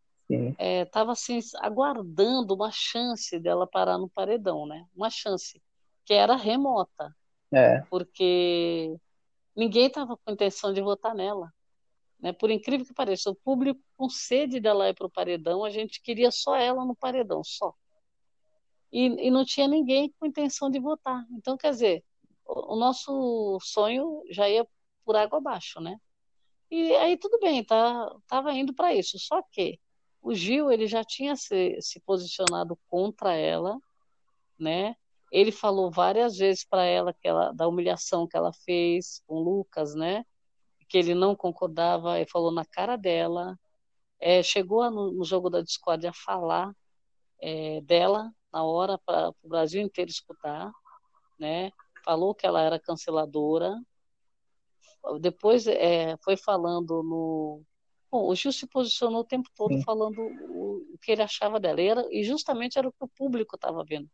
estava é, assim, aguardando uma chance dela parar no paredão, né? Uma chance que era remota. É. Porque ninguém estava com intenção de votar nela. Né? Por incrível que pareça, o público com sede dela ir para o paredão, a gente queria só ela no paredão, só. E, e não tinha ninguém com intenção de votar. Então, quer dizer, o, nosso sonho já ia por água abaixo, né? E aí tudo bem, tá, tava indo para isso. Só que o Gil ele já tinha se, se posicionado contra ela, né? Ele falou várias vezes para ela que ela da humilhação que ela fez com o Lucas, né? Que ele não concordava, e falou na cara dela. É, chegou no, no, jogo da Discord a falar é, dela na hora para o Brasil inteiro escutar, né? Falou que ela era canceladora. Depois é, foi falando no. Bom, o Gil se posicionou o tempo todo Sim. falando o, que ele achava dela. E, era, e justamente era o que o público estava vendo.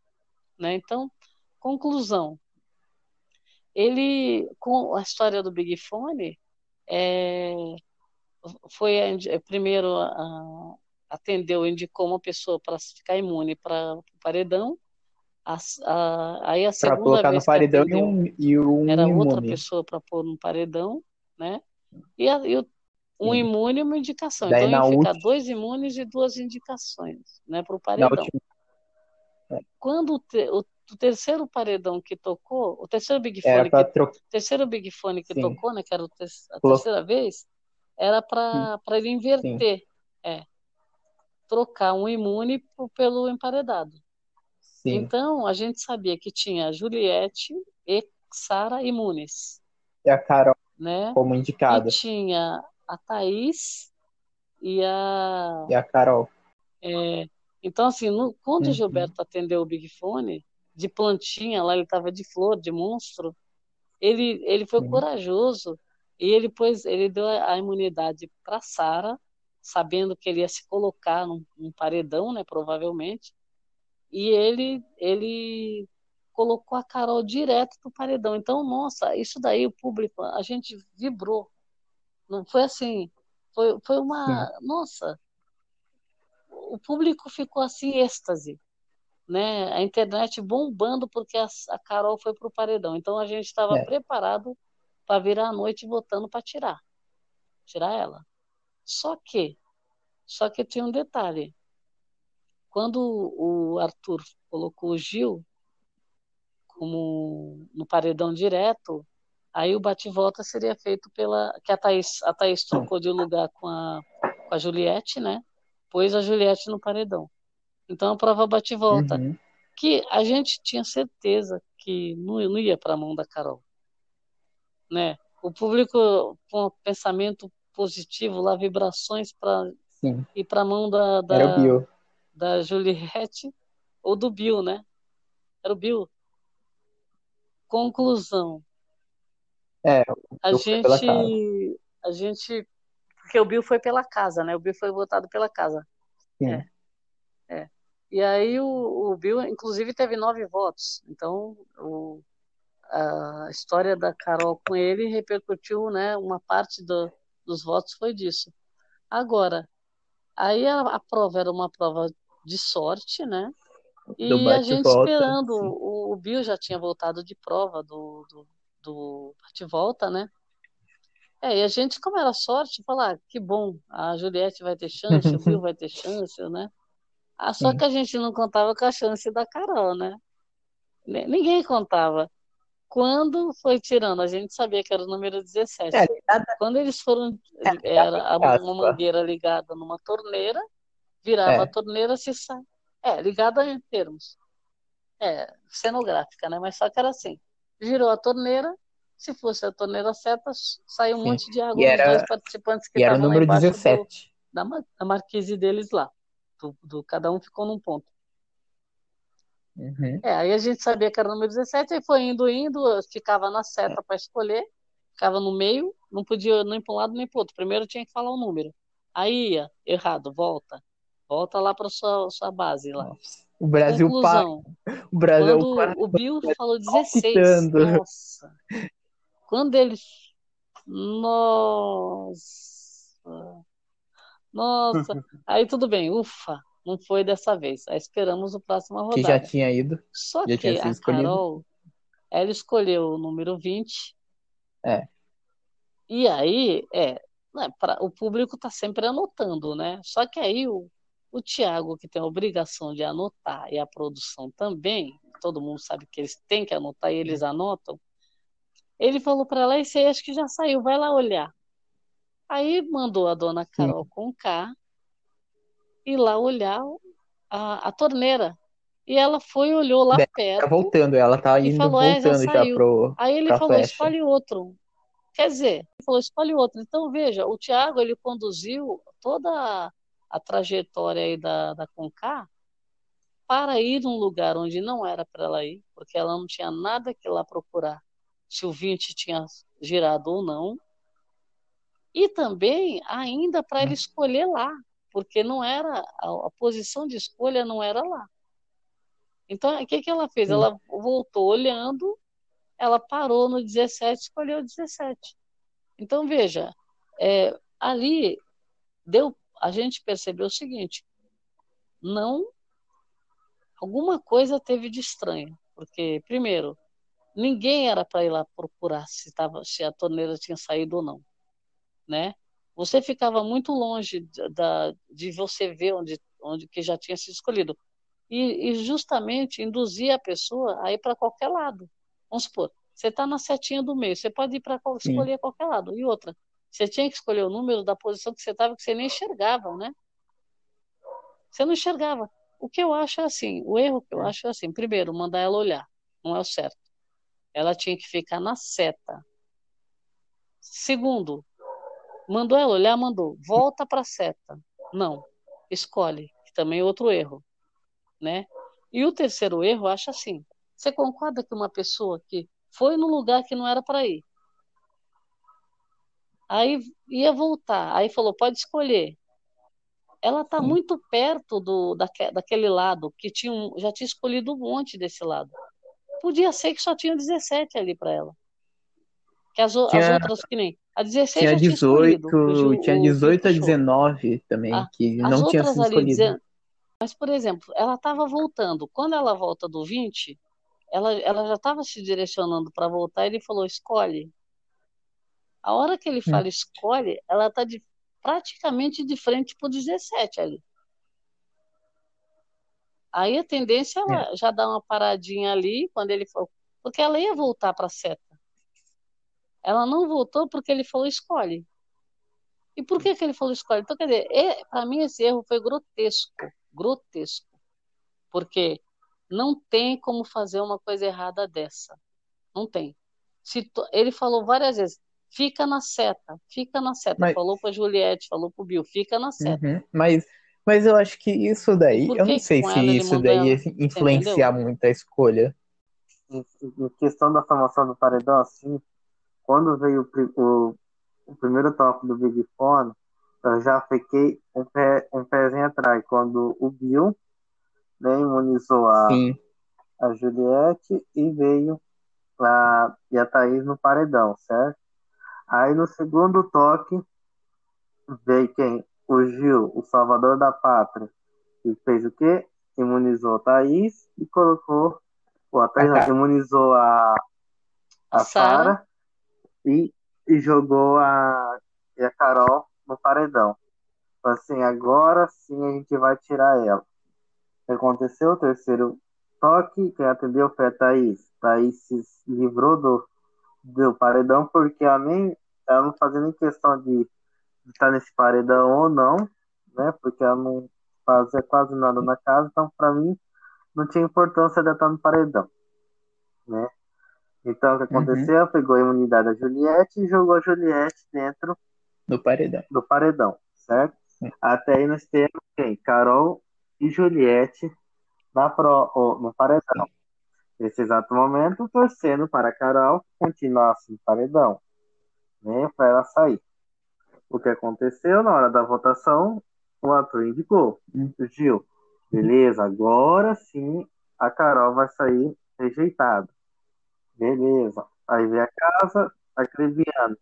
Né? Então, conclusão. Ele, com a história do Big Fone, é, foi a, primeiro a, atendeu, indicou uma pessoa para ficar imune para o paredão. A, a, aí a segunda colocar vez no paredão atendeu, e, um, e um era imune. outra pessoa para pôr no paredão, né? E, a, e um Sim. imune e uma indicação. Daí, então ia ficar última... dois imunes e duas indicações, né, para o paredão. Última... É. Quando o, te, o o terceiro paredão que tocou, o terceiro Big Fone, que, tro... terceiro Big Fone que Sim. tocou, né, que era a terceira vez, era para ele inverter, Sim. é, trocar um imune pelo emparedado. Sim. Então, a gente sabia que tinha Juliette e Sara imunes. E a Carol né? como indicada. E tinha a Thaís e a... E a Carol. É, então, assim, no, quando uhum. o Gilberto atendeu o Big Fone, de plantinha, lá ele estava de flor, de monstro. Ele, ele foi corajoso e ele pôs, ele deu a imunidade para Sara, sabendo que ele ia se colocar num, num, paredão, né, provavelmente. E ele ele colocou a Carol direto no paredão. Então, nossa, isso daí o público, a gente vibrou. Não foi assim, foi, foi uma, Sim. nossa, o público ficou assim êxtase né, a internet bombando porque a, a Carol foi para o paredão. Então a gente estava é. preparado para virar a noite votando para tirar, tirar ela. Só que, só que tinha um detalhe. Quando o Arthur colocou o Gil como no paredão direto, aí o bate-volta seria feito pela que a Thaís, a Thaís trocou de lugar com a, com a Juliette, né? pôs a Juliette no paredão. Então a prova bate e volta. Uhum. Que a gente tinha certeza que não, não ia para a mão da Carol. Né? O público com pensamento positivo, lá vibrações para ir para a mão da, da. Da Juliette ou do Bill, né? Era o Bill. Conclusão. É, a gente, a gente, porque o Bill foi pela casa, né? O Bill foi votado pela casa. Sim. É. é. E aí o, o Bill, inclusive, teve nove votos. Então, o, a história da Carol com ele repercutiu, né? Uma parte do, dos votos foi disso. Agora, aí a, a prova era uma prova de sorte, né? E a gente esperando, o, o, Bill já tinha voltado de prova do, do, do bate-volta, né? É, e a gente, como era sorte, falar, ah, que bom, a Juliette vai ter chance, o Bill vai ter chance, né? Ah, só Sim. que a gente não contava com a chance da Carol, né? Ninguém contava. Quando foi tirando, a gente sabia que era o número 17. É, Quando eles foram, é, era uma mangueira ligada numa torneira, virava é. a torneira, se sai. É, ligada em termos. É, cenográfica, né? Mas só que era assim. Girou a torneira, se fosse a torneira certa, saiu um Sim. monte de água e dos era, dois participantes que estavam lá número 17. Do, da, da marquise deles lá. Do, do, cada um ficou num ponto. Uhum. É, aí a gente sabia que era o número 17, aí foi indo, indo, ficava na seta para escolher, ficava no meio, não podia nem para um lado nem para outro. Primeiro tinha que falar o número. Aí ia, errado, volta. Volta lá para sua, sua base lá. O Brasil Conclusão, O Brasil quando o Bill falou 16. Nossa. Quando ele. Nossa. Nossa. Aí tudo bem, ufa. Não foi dessa vez. Aí esperamos o próximo rodada. Que já tinha ido. Só já que a Carol, ela escolheu o número 20. É. E aí, é, né, pra, o público está sempre anotando, né? Só que aí o, o Tiago, que tem a obrigação de anotar, e a produção também, todo mundo sabe que eles têm que anotar e eles anotam, ele falou para ela, esse aí acho que já saiu, vai lá olhar. Aí mandou a dona Carol Sim. com K ir lá olhar a, a torneira. E ela foi olhou lá Deve perto. Tá voltando, ela tá indo falou, é, voltando já, já, pro. Aí ele falou, flecha. escolhe outro. Quer dizer, ele falou, escolhe outro. Então, veja, o Tiago, ele conduziu toda a, trajetória aí da, da Conká para ir num lugar onde não era para ela ir, porque ela não tinha nada que ir lá procurar se o 20 tinha girado ou não. E também ainda para ele escolher lá, porque não era a, a, posição de escolha não era lá. Então, o que, que ela fez? Ela voltou olhando, ela parou no 17, escolheu o 17. Então, veja, é, ali deu, a gente percebeu o seguinte: não, alguma coisa teve de estranho, porque primeiro ninguém era para ir lá procurar se, tava, se a torneira tinha saído ou não, né? Você ficava muito longe da, de você ver onde, onde que já tinha sido escolhido. E, e justamente induzia a pessoa a ir para qualquer lado. Vamos supor, você está na setinha do meio, você pode ir para escolher Sim. qualquer lado. E outra, você tinha que escolher o número da posição que você estava, que você nem enxergava, né? Você não enxergava. O que eu acho é assim, o erro que eu acho é assim, primeiro, mandar ela olhar, não é o certo. Ela tinha que ficar na seta. Segundo, mandou ela olhar, mandou, volta para a seta. Não, escolhe, que também é outro erro, né? E o terceiro erro, eu acho assim, você concorda que uma pessoa que foi no lugar que não era para ir, aí ia voltar, aí falou, pode escolher. Ela está muito perto do, daque, daquele lado, que tinha um, já tinha escolhido um monte desse lado. Podia ser que só tinha 17 ali para ela. Que as, tinha, as outras que nem. A 16 tinha já tinha 18, escolhido, tinha 18 a 19 também, Ah, que não tinha sido escolhido. Mas, por exemplo, ela estava voltando. Quando ela volta do 20, ela, ela já estava se direcionando para voltar. Ele falou: escolhe. A hora que ele Hum. fala escolhe, ela está praticamente de frente para o 17 ali. Aí a tendência é ela já dar uma paradinha ali quando ele falou, porque ela ia voltar para a seta. Ela não voltou porque ele falou escolhe. E por que, que ele falou escolhe? Então, quer dizer, é, para mim esse erro foi grotesco, grotesco. Porque não tem como fazer uma coisa errada dessa. Não tem. Se ele falou várias vezes, fica na seta, fica na seta. Mas... Falou para Juliette, falou para o Bill, fica na seta. Uhum. Mas, mas eu acho que isso daí, eu não sei se isso daí ia influenciar Entendeu? muito a escolha. Em, em, questão da formação do paredão, assim, quando veio o, o, o primeiro top do Big Fone, eu já fiquei um, pé, um pezinho atrás. Quando o Bill né, imunizou a, a Juliette e veio a, e a Thaís no paredão, certo? Aí no segundo toque veio quem? O Gil, o salvador da pátria, e fez o quê? Imunizou a Thaís e colocou. O a Thaís não, imunizou a, a Sara e, e jogou a, e a Carol no paredão. Assim, agora sim a gente vai tirar ela. O que aconteceu? O terceiro toque, quem atendeu foi a Thaís. Thaís se livrou do, do paredão porque ela nem ela não fazia nem questão de, de estar nesse paredão ou não, né? Porque ela não fazia quase nada na casa, então para mim não tinha importância de estar no paredão, né? Então o que uhum. aconteceu? Uhum. Pegou a imunidade da Juliette e jogou a Juliette dentro do paredão. Do paredão, certo? Uhum. Até aí nós temos quem? Carol e Juliette na pro, no paredão. Nesse exato momento, torcendo para a Carol continuar no paredão, né, para ela sair. O que aconteceu na hora da votação, o ator indicou, hum. Gil, beleza, agora sim a Carol vai sair rejeitada. Beleza. Aí vem a casa, acreviando.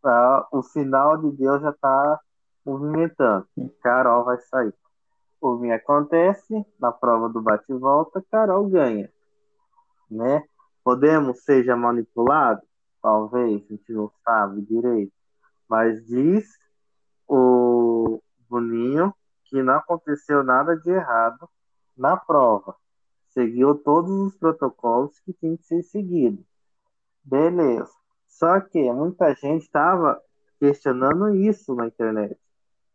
Tá, o sinal de Deus já está movimentando. Carol vai sair. O que acontece na prova do bate-volta, Carol ganha. Né? Podemos seja manipulado? Talvez, a gente não sabe direito. Mas diz o Boninho que não aconteceu nada de errado na prova. Seguiu todos os protocolos que tinham que ser seguidos. Beleza. Só que muita gente estava questionando isso na internet.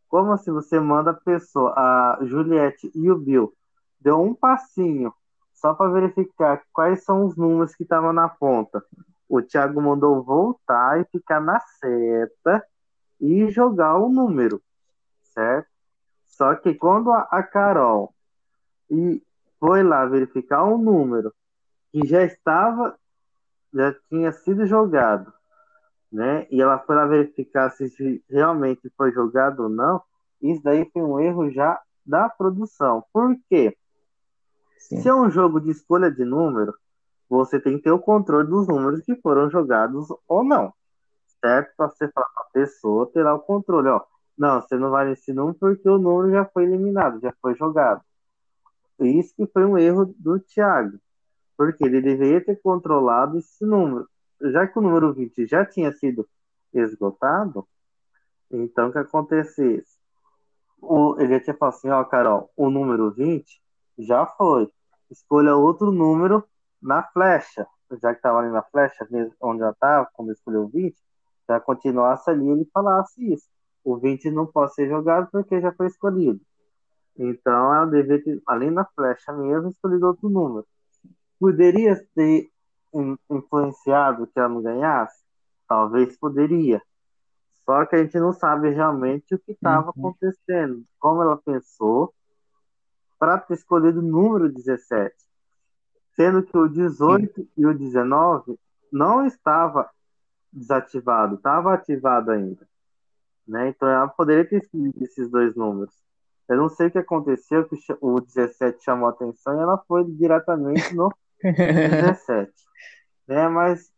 Como assim você manda a pessoa, a Juliette e o Bill, deu um passinho só para verificar quais são os números que estavam na ponta. O Thiago mandou voltar e ficar na seta e jogar o número, certo? Só que quando a Carol e foi lá verificar o número que já estava, já tinha sido jogado, né? E ela foi lá verificar se realmente foi jogado ou não. Isso daí foi um erro já da produção. Por quê? Sim. Se é um jogo de escolha de número, você tem que ter o controle dos números que foram jogados ou não. Certo? Para você falar para a pessoa ter lá o controle. Ó, não, você não vai nesse número porque o número já foi eliminado, já foi jogado. Isso que foi um erro do Thiago. Porque ele deveria ter controlado esse número já que o número 20 já tinha sido esgotado, então o que acontecesse? O, ele tinha falado assim, ó, Carol, o número 20 já foi. Escolha outro número na flecha. Já que estava ali na flecha, onde já estava, quando escolheu o 20, já continuasse ali ele falasse isso. O 20 não pode ser jogado porque já foi escolhido. Então ela deveria ter, além da flecha mesmo, escolhido outro número. Poderia ter influenciado que ela não ganhasse? Talvez poderia. Só que a gente não sabe realmente o que estava uhum. acontecendo, como ela pensou para ter escolhido o número 17. Sendo que o 18 Sim. e o 19 não estava desativado, estava ativado ainda. Né? Então ela poderia ter escolhido esses dois números. Eu não sei o que aconteceu, que o 17 chamou a atenção e ela foi diretamente no 17. né? Mas,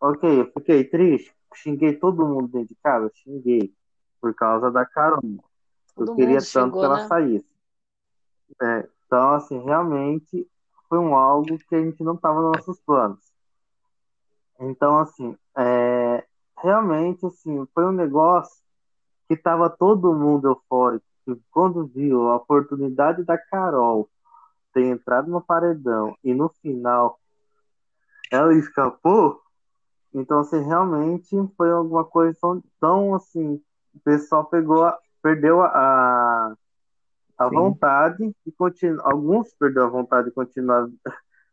ok, eu fiquei triste, xinguei todo mundo dentro de casa, xinguei, por causa da Carol. Eu queria tanto que ela né? saísse. É, então, assim, realmente foi um algo que a gente não estava nos nossos planos. Então, assim, é, realmente, assim, foi um negócio que estava todo mundo eufórico. Quando viu a oportunidade da Carol ter entrado no paredão e no final ela escapou, então assim, realmente foi alguma coisa tão, tão assim o pessoal pegou, perdeu a, a Sim. vontade de continuar. Alguns perdeu a vontade de continuar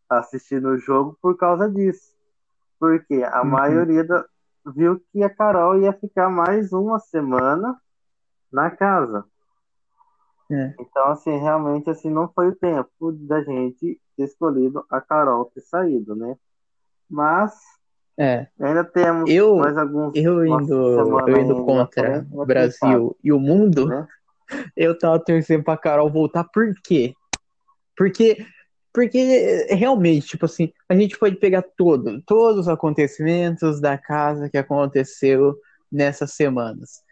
assistindo o jogo por causa disso. Porque a Uhum. maioria da- viu que a Carol ia ficar mais uma semana na casa. É. Então, assim, realmente, assim, não foi o tempo da gente ter escolhido a Carol ter saído, né? Mas É, ainda temos Eu- mais alguns. eu indo, eu indo contra o Brasil e o mundo, né? Eu tava torcendo pra Carol voltar, por quê? Porque, porque realmente, tipo assim, a gente pode pegar todo, todos os acontecimentos da casa que aconteceu nessas semanas.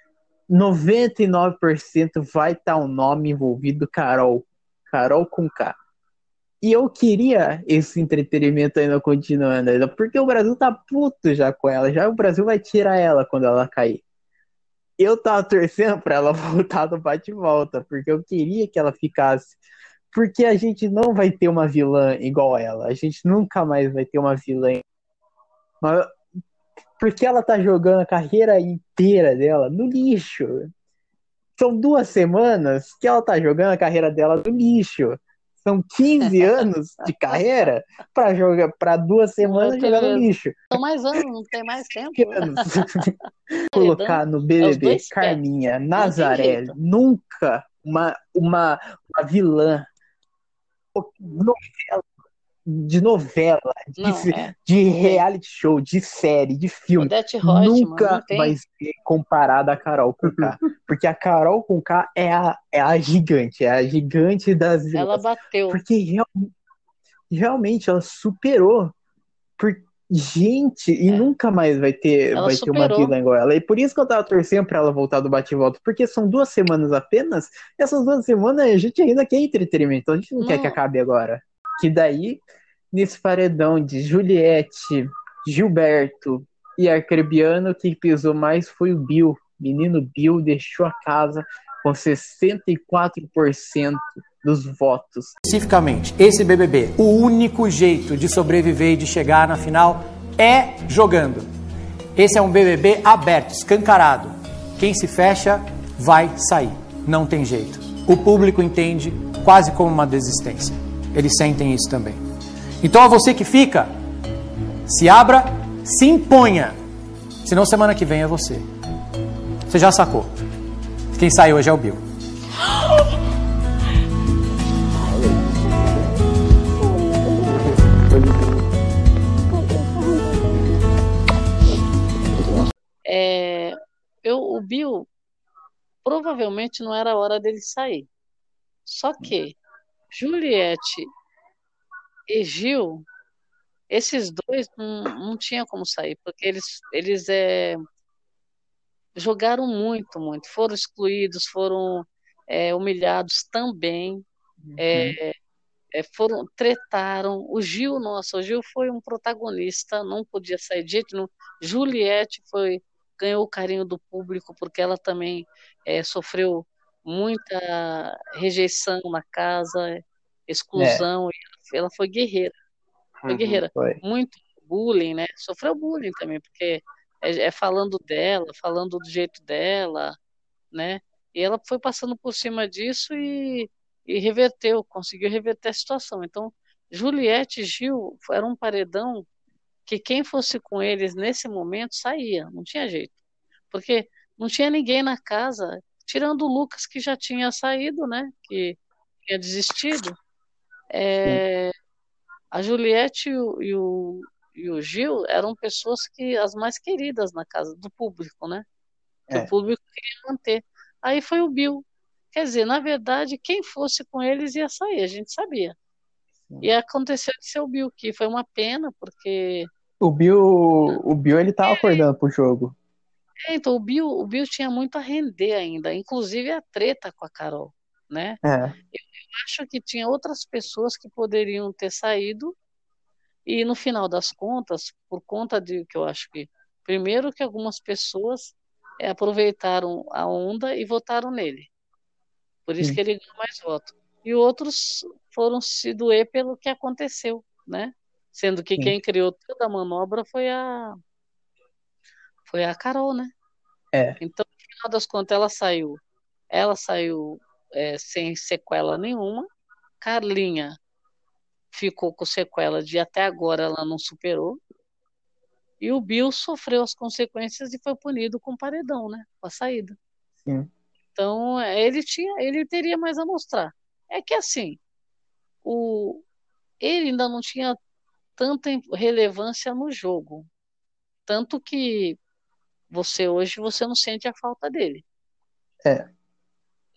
99% vai estar o nome envolvido Carol. Carol com K. E eu queria esse entretenimento ainda continuando, ainda, porque o Brasil tá puto já com ela. Já o Brasil vai tirar ela quando ela cair. Eu tava torcendo pra ela voltar do bate-volta, porque eu queria que ela ficasse. Porque a gente não vai ter uma vilã igual ela. A gente nunca mais vai ter uma vilã. Mas porque ela tá jogando a carreira inteira dela no lixo. São duas semanas que ela tá jogando a carreira dela no lixo. São 15 anos de carreira para jogar para duas semanas jogar no lixo. São mais anos, não tem mais tempo. anos. Colocar no É BBB dois Carminha, Nazaré, nunca uma, uma, uma vilã novela, de novela, de, Não, fi- é. de reality show, de série, de filme. Nunca tem. vai ser comparada a Carol com K. Porque a Carol com K é a, é a gigante, é a gigante das. Ela bateu. Porque real- realmente ela superou. Por, gente, e nunca mais vai ter, É. Ela vai ter uma vilã igual ela. E por isso que eu tava torcendo pra ela voltar do bate-volta. Porque são duas semanas apenas. E essas duas semanas a gente ainda quer entretenimento. A gente não, quer Não. que acabe agora. Que daí, nesse paredão de Juliette, Gilberto e Arcrebiano, quem pisou mais foi o Bill. Menino Bill deixou a casa com 64% dos votos. Especificamente, esse BBB, o único jeito de sobreviver e de chegar na final é jogando. Esse é um BBB aberto, escancarado. Quem se fecha vai sair. Não tem jeito. O público entende quase como uma desistência. Eles sentem isso também. Então, a você que fica, se abra, se imponha. Senão, semana que vem é você. Você já sacou. Quem saiu hoje é o Bill. É, eu, o Bill provavelmente não era a hora dele sair. Só que Juliette e Gil, esses dois não, não tinha como sair, porque eles, eles é, jogaram muito, muito. Foram excluídos, foram é, humilhados também. É, é, foram tretaram. O Gil, nossa, o Gil foi um protagonista, não podia sair de jeito nenhum. Juliette foi ganhou o carinho do público porque ela também é, sofreu muita rejeição na casa, exclusão. e Ela foi guerreira, foi Uhum. guerreira. Foi. Muito bullying, né? Sofreu bullying também porque é, é falando dela, falando do jeito dela, né? E ela foi passando por cima disso e, e reverteu, conseguiu reverter a situação. Então, Juliette e Gil era um paredão que quem fosse com eles nesse momento saía, não tinha jeito. Porque não tinha ninguém na casa, tirando o Lucas que já tinha saído, né? Que tinha desistido. É, a Juliette e o, e, o, e o Gil eram pessoas que as mais queridas na casa do público, né? É. o público queria manter. Aí foi o Bill. Quer dizer, na verdade, quem fosse com eles ia sair, a gente sabia. E aconteceu de ser o Bill, que foi uma pena, porque O Bill, o Bill ele tava acordando pro jogo. É, então o Bill, o Bill tinha muito a render ainda, inclusive a treta com a Carol, né? É. Acho que tinha outras pessoas que poderiam ter saído e no final das contas, por conta de que eu acho que primeiro que algumas pessoas é, aproveitaram a onda e votaram nele, por isso Sim. que ele ganhou mais votos. E outros foram se doer pelo que aconteceu, né? Sendo que Sim. quem criou toda a manobra foi a foi a Carol, né? É. Então, no final das contas, ela saiu. Ela saiu é, sem sequela nenhuma. Carlinha ficou com sequela de até agora ela não superou. E o Bill sofreu as consequências e foi punido com paredão, né? Com a saída. Sim. Então, ele tinha, ele teria mais a mostrar. É que assim, o, ele ainda não tinha tanta relevância no jogo. Tanto que você hoje você não sente a falta dele. É.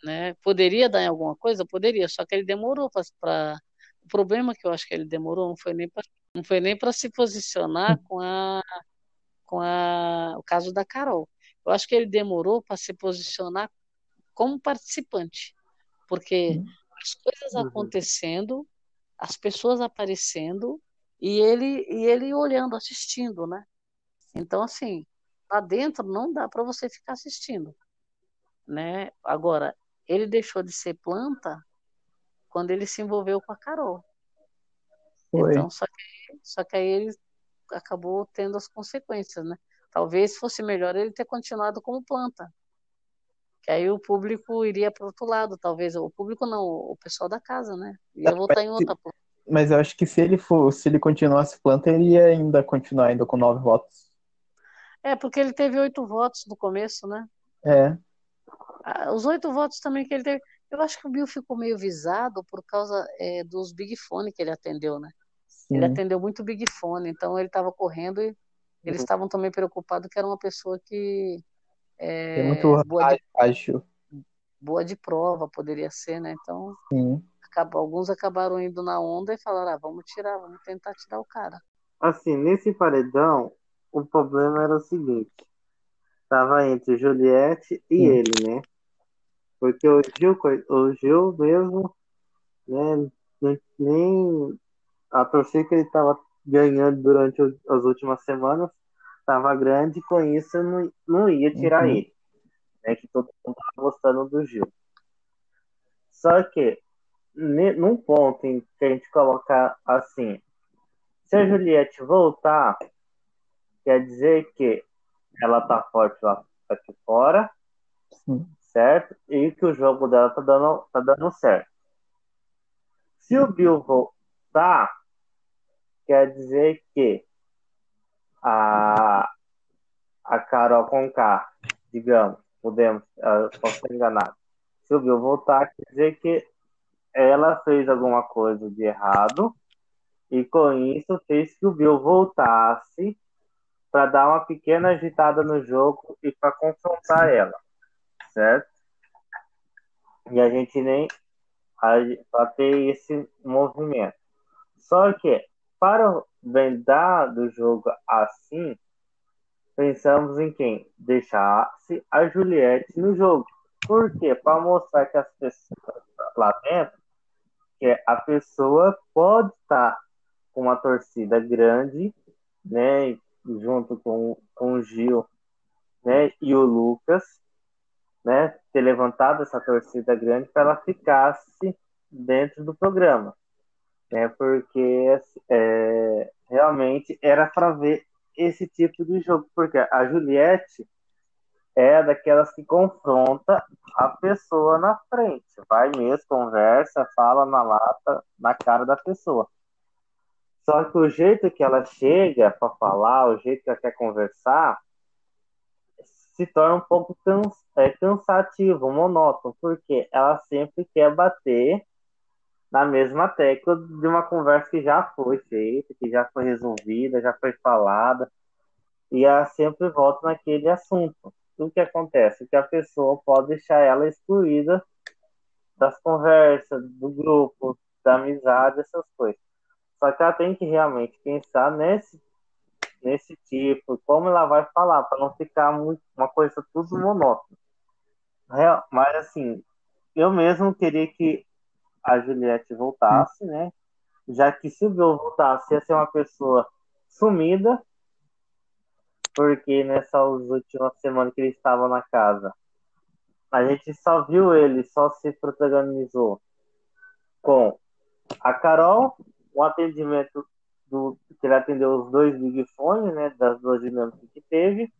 Né? Poderia dar em alguma coisa? Poderia, só que ele demorou para. O problema que eu acho que ele demorou não foi nem para não foi nem para se posicionar com a com a o caso da Carol. Eu acho que ele demorou para se posicionar como participante, porque as coisas uhum. acontecendo, as pessoas aparecendo e ele e ele olhando, assistindo, né? Então assim, lá dentro não dá para você ficar assistindo, né? Agora ele deixou de ser planta quando ele se envolveu com a Carol. Foi. Então só que, só que aí ele acabou tendo as consequências, né? Talvez fosse melhor ele ter continuado como planta, que aí o público iria para outro lado, talvez o público não, o pessoal da casa, né? Ia votar em outra planta. Mas eu acho que se ele for, se ele continuasse planta, ele ia ainda continuar ainda com nove votos. É, porque ele teve oito votos no começo, né? É. Os oito votos também que ele teve. Eu acho que o Bill ficou meio visado por causa é, dos Big Fone que ele atendeu, né? Sim. Ele atendeu muito Big Fone, então ele estava correndo e eles uhum. estavam também preocupados que era uma pessoa que é, é muito boa de, acho. boa de prova, poderia ser, né? Então, Sim. Acabou, alguns acabaram indo na onda e falaram: ah, vamos tirar, vamos tentar tirar o cara. Assim, nesse paredão, o problema era o seguinte: tava entre Juliette e Sim. ele, né? Porque o Gil, o Gil mesmo, né, nem a torcida que ele estava ganhando durante as últimas semanas estava grande, com isso não, não ia tirar uhum. ele. Né, que todo mundo estava gostando do Gil. Só que, num ponto em que a gente colocar assim, se a Juliette voltar, quer dizer que ela tá forte lá aqui fora, Sim. certo? E que o jogo dela tá dando, tá dando certo. Se o Bill voltar, quer dizer que a, a Carol Conká, digamos, podemos, posso ser enganado. Se o Bill voltar, quer dizer que ela fez alguma coisa de errado e com isso fez que o Bill voltasse para dar uma pequena agitada no jogo e para confrontar ela, certo? E a gente nem para ter esse movimento. Só que para vendar do jogo assim, pensamos em quem? Deixasse a Juliette no jogo. Por quê? Para mostrar que as pessoas lá dentro, que a pessoa pode estar com uma torcida grande, né? Junto com, com o Gil né, e o Lucas, né? Ter levantado essa torcida grande para ela ficasse dentro do programa né? Porque é, realmente era para ver esse tipo de jogo, porque a Juliette é daquelas que confronta a pessoa na frente, vai mesmo, conversa, fala na lata, na cara da pessoa. Só que o jeito que ela chega para falar, o jeito que ela quer conversar, se torna um pouco cans é, cansativo, monótono, porque ela sempre quer bater na mesma tecla de uma conversa que já foi feita, que já foi resolvida, já foi falada, e ela sempre volta naquele assunto. O que acontece? Que a pessoa pode deixar ela excluída das conversas, do grupo, da amizade, essas coisas. Só que ela tem que realmente pensar nesse, nesse tipo, como ela vai falar, para não ficar muito, uma coisa tudo monótona. Mas assim, eu mesmo queria que a Juliette voltasse, né? Já que se o Bill voltasse, ia ser uma pessoa sumida, porque nessas últimas semanas que ele estava na casa, a gente só viu ele, só se protagonizou com a Carol, o atendimento do que ele atendeu os dois Big Fone, né, das duas dinâmicas que teve,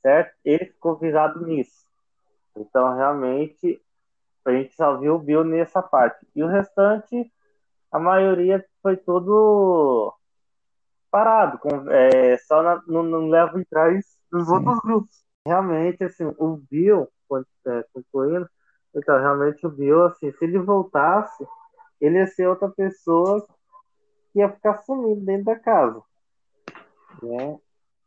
certo? Ele ficou visado nisso. Então, realmente, a gente só viu o Bill nessa parte. E o restante, a maioria foi tudo parado, com, é, só na, não, não leva trás dos Sim. outros grupos. Realmente, assim, o Bill, é, concluindo, então, realmente o Bill, assim, se ele voltasse, ele ia ser outra pessoa que ia ficar sumindo dentro da casa. Né?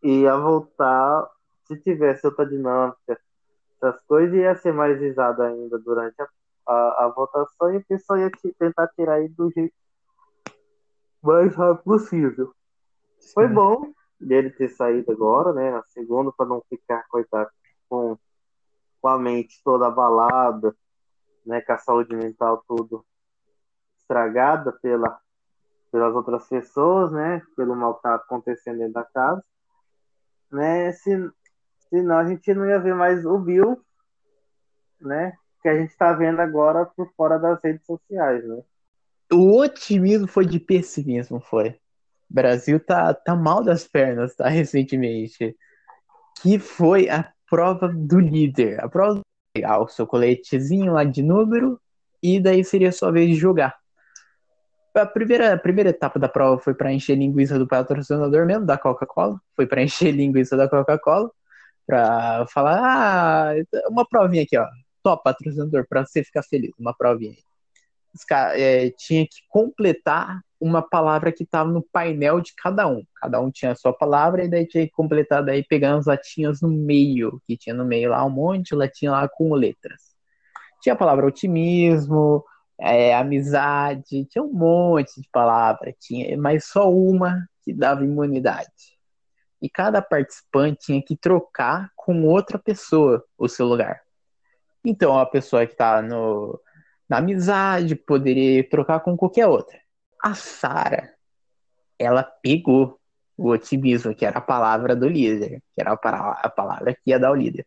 E ia voltar, se tivesse outra dinâmica, essas coisas, ia ser mais risado ainda durante a, a, a votação e o pessoal ia tentar tirar ele do jeito mais rápido possível. Sim. Foi bom dele ter saído agora, né? Na segunda, para não ficar, coitado, com, com a mente toda abalada, né? Com a saúde mental tudo estragada pela, pelas outras pessoas, né? Pelo mal que tá acontecendo dentro da casa. Né? Se, senão a gente não ia ver mais o Bill, né? Que a gente está vendo agora por fora das redes sociais, né? O otimismo foi de pessimismo, foi. O Brasil tá, tá mal das pernas, tá? Recentemente. Que foi a prova do líder. A prova do pegar o seu coletezinho lá de número e daí seria sua vez de jogar. A primeira, a primeira etapa da prova foi para encher linguiça do patrocinador mesmo, da Coca-Cola. Foi para encher linguiça da Coca-Cola. Para falar, ah, uma provinha aqui, ó. Top patrocinador, para você ficar feliz. Uma provinha aí é, tinha que completar uma palavra que estava no painel de cada um. Cada um tinha a sua palavra e daí tinha que completar daí pegando as latinhas no meio, que tinha no meio lá um monte de latinha lá com letras. Tinha a palavra otimismo, é, amizade, tinha um monte de palavra, tinha, mas só uma que dava imunidade. E cada participante tinha que trocar com outra pessoa o seu lugar. Então a pessoa que está na amizade, poderia trocar com qualquer outra. A Sara, ela pegou o otimismo, que era a palavra do líder, que era a palavra que ia dar o líder.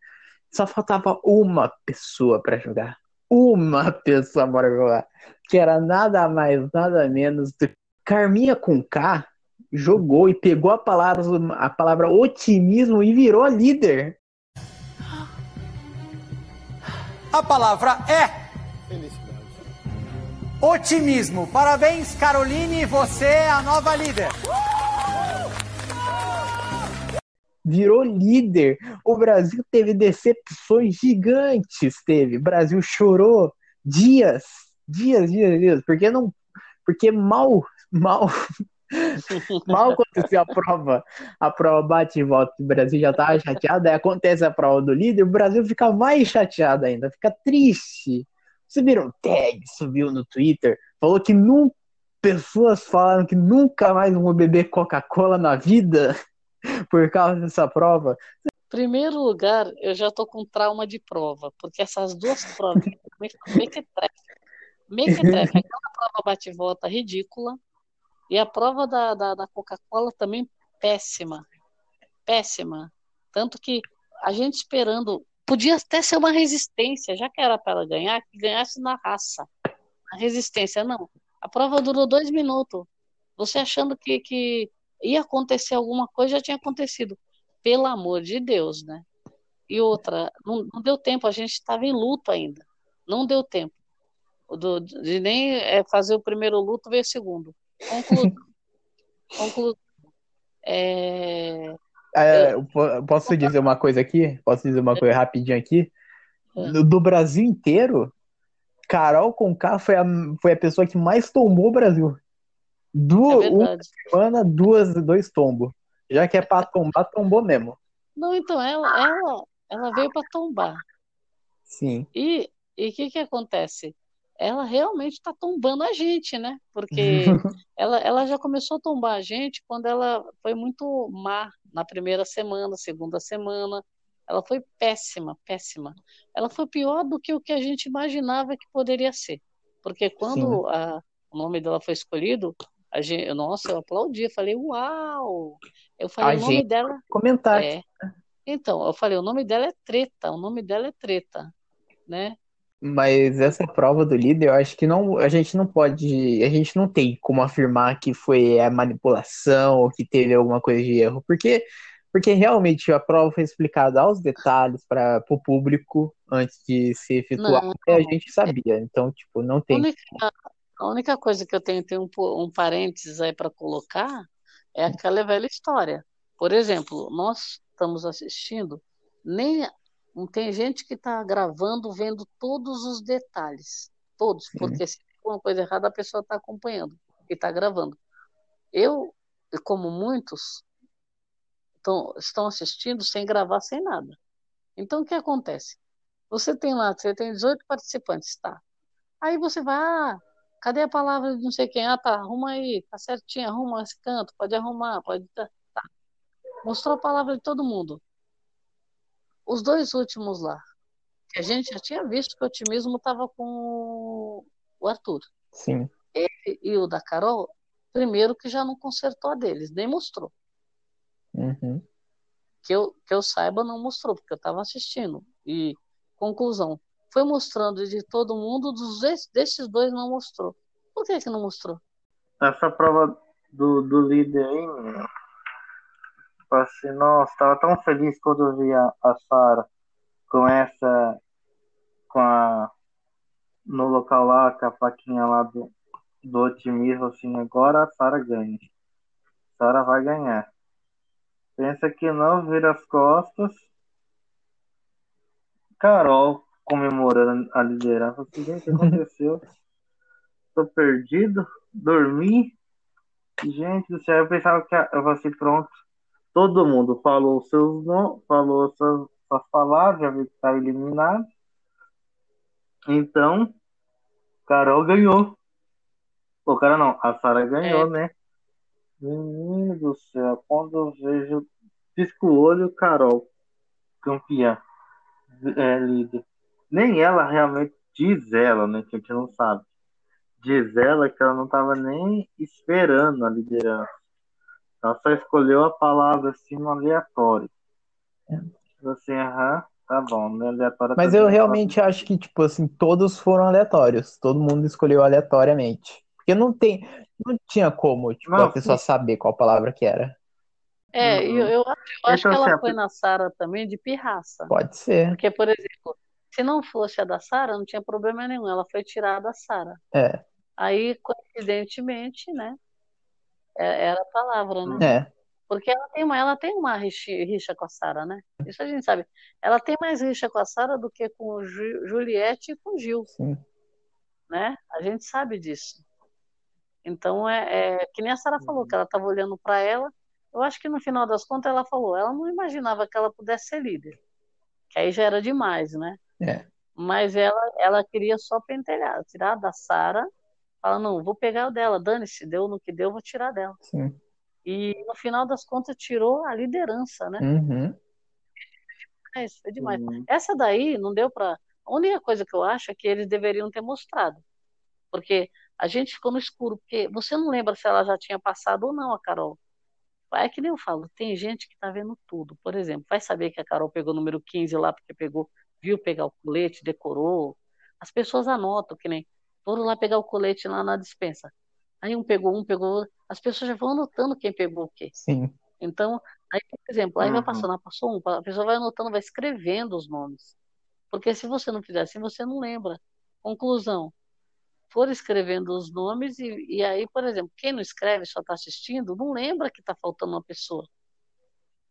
Só faltava uma pessoa para jogar. Uma pessoa para. Que era nada mais, nada menos do Carminha com K jogou e pegou a palavra, a palavra otimismo e virou líder. A palavra é Otimismo. Parabéns, Caroline, você é a nova líder. Virou líder. O Brasil teve decepções gigantes, teve. O Brasil chorou dias, dias, dias, dias, porque não, porque mal, mal Mal aconteceu a prova, a prova bate e volta, o Brasil já tava chateado, aí acontece a prova do líder, o Brasil fica mais chateado ainda, fica triste. Viram tag, subiu no Twitter, falou que nunca, pessoas falaram que nunca mais vão beber Coca-Cola na vida por causa dessa prova. Primeiro lugar, eu já tô com trauma de prova, porque essas duas provas, mequetrefe, mequetrefe, aquela prova bate-volta ridícula, e a prova da, da, da Coca-Cola também péssima, péssima. Tanto que a gente esperando Podia até ser uma resistência, já que era para ela ganhar, que ganhasse na raça. A resistência, não. A prova durou dois minutos. Você achando que, que ia acontecer alguma coisa, já tinha acontecido. Pelo amor de Deus, né? E outra, não, não deu tempo, a gente estava em luto ainda. Não deu tempo. Do, de nem é, fazer o primeiro luto, ver o segundo. Concludo. Concludo. É, é, posso dizer uma coisa aqui? Posso dizer uma coisa rapidinho aqui? É. Do Brasil inteiro, Carol Conká foi a, foi a pessoa que mais tombou o Brasil. Du, é uma semana, duas, dois tombos. Já que é pra tombar, tombou mesmo. Não, então, ela, ela, ela veio para tombar. Sim. E o que que acontece? ela realmente está tombando a gente, né? Porque ela, ela já começou a tombar a gente quando ela foi muito má na primeira semana, segunda semana. Ela foi péssima, péssima. Ela foi pior do que o que a gente imaginava que poderia ser. Porque quando a, o nome dela foi escolhido, a gente, nossa, eu aplaudi, eu falei, uau! Eu falei, a o nome gente... dela. Comentar. É, então, eu falei, o nome dela é treta, o nome dela é treta, né? Mas essa prova do líder, eu acho que não, a gente não pode, a gente não tem como afirmar que foi a manipulação ou que teve alguma coisa de erro, porque Porque realmente a prova foi explicada aos detalhes para o público antes de ser efetuada, Não. e a gente sabia. Então, tipo, não A tem. única, a única coisa que eu tenho, tenho um, um parênteses aí para colocar é aquela velha história. Por exemplo, nós estamos assistindo, nem tem gente que está gravando, vendo todos os detalhes, todos, Sim. porque se tem alguma coisa errada, a pessoa está acompanhando e está gravando. Eu, como muitos, tão, estão assistindo sem gravar, sem nada. Então, o que acontece? Você tem lá, você tem 18 participantes, tá? Aí você vai, ah, cadê a palavra de não sei quem? Ah, tá, arruma aí, tá certinho, arruma esse canto, pode arrumar, pode. Tá. tá. Mostrou a palavra de todo mundo. Os dois últimos lá, que a gente já tinha visto que o otimismo estava com o Arthur. Sim. Ele e o da Carol, primeiro que já não consertou a deles, nem mostrou. Uhum. Que eu, que eu saiba, não mostrou, porque eu estava assistindo. E, conclusão, foi mostrando de todo mundo, dos, desses dois não mostrou. Por que que não mostrou? Essa prova do, do líder aí, menino, tipo assim, nossa, tava tão feliz quando eu vi a, a Sara com essa, com a, no local lá, com a plaquinha lá do, do otimismo, assim, agora a Sara ganha. Sara vai ganhar. Pensa que não, vira as costas. Carol comemorando a liderança. O que aconteceu? Tô perdido, dormi. Gente do céu, eu pensava que eu fosse assim, pronto. Todo mundo falou seus nomes, falou suas, suas palavras, já viu que estava eliminado. Então, Carol ganhou. O cara não, a Sara ganhou, É. né? Menino do céu, quando eu vejo, pisco o olho, Carol, campeã, é, líder. Nem ela realmente diz ela, né? Que a gente não sabe. Diz ela que ela não estava nem esperando a liderança. Ela só escolheu a palavra assim no aleatório. Tipo Assim, aham, tá bom, no aleatório. Mas tá eu realmente acho que, tipo assim, todos foram aleatórios. Todo mundo escolheu aleatoriamente. Porque não tem, não tinha como, tipo, Não, a pessoa saber qual palavra que era. É, Uhum. eu, eu, acho- eu acho Então, que ela assim, a foi na Sara também de pirraça. Pode ser. Porque, por exemplo, se não fosse a da Sara, não tinha problema nenhum. Ela foi tirada da Sara. É, Aí, coincidentemente, né? é- Era a palavra, né? é. Porque ela tem uma, ela tem uma rixa, rixa com a Sara, né? Isso a gente sabe. Ela tem mais rixa com a Sara do que com o Ju- Juliette e com o Gil, Sim. né? A gente sabe disso. Então, é, é que nem a Sara falou, que ela estava olhando para ela. Eu acho que no final das contas ela falou, ela não imaginava que ela pudesse ser líder. Que aí já era demais, né? É. Mas ela, ela queria só pentelhar, tirar da Sara. Fala, não, vou pegar o dela, dane-se, deu no que deu, vou tirar dela. Sim. E no final das contas tirou a liderança, né? Uhum. É, isso foi demais. Uhum. Essa daí não deu pra. A única coisa que eu acho é que eles deveriam ter mostrado. Porque a gente ficou no escuro, porque você não lembra se ela já tinha passado ou não, a Carol. É que nem eu falo, tem gente que tá vendo tudo. Por exemplo, vai saber que a Carol pegou o número 15 lá, porque pegou, viu pegar o colete, decorou. As pessoas anotam, que nem foram lá pegar o colete lá na dispensa. Aí um pegou um, pegou outro. As pessoas já vão anotando quem pegou o quê. Sim. Então, aí, por exemplo, aí vai Uhum. passando, ah, passou um, a pessoa vai anotando, vai escrevendo os nomes. Porque se você não fizer assim, você não lembra. Conclusão. For escrevendo os nomes e, e aí, por exemplo, quem não escreve, só está assistindo, não lembra que está faltando uma pessoa.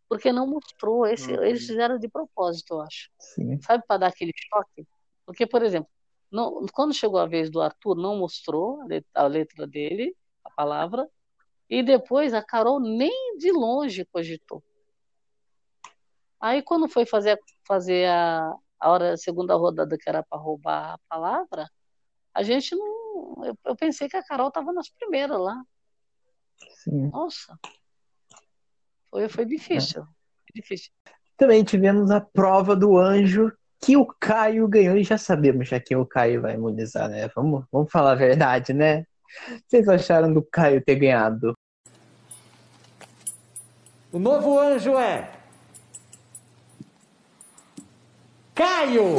Porque não mostrou. Esse, Uhum. Eles fizeram de propósito, eu acho. Sim. Sabe, para dar aquele choque? Porque, por exemplo, não- quando chegou a vez do Arthur, não mostrou a let- a letra dele, a palavra, e depois a Carol nem de longe cogitou. Aí, quando foi fazer, fazer a, a hora, a segunda rodada, que era para roubar a palavra, a gente não. Eu, eu pensei que a Carol estava nas primeiras lá. Sim. Nossa, foi, foi difícil. Foi difícil. Também tivemos a prova do anjo que o Caio ganhou e já sabemos já que o Caio vai imunizar, né? Vamos, vamos falar a verdade, né? Vocês acharam do Caio ter ganhado? O novo anjo é. Caio!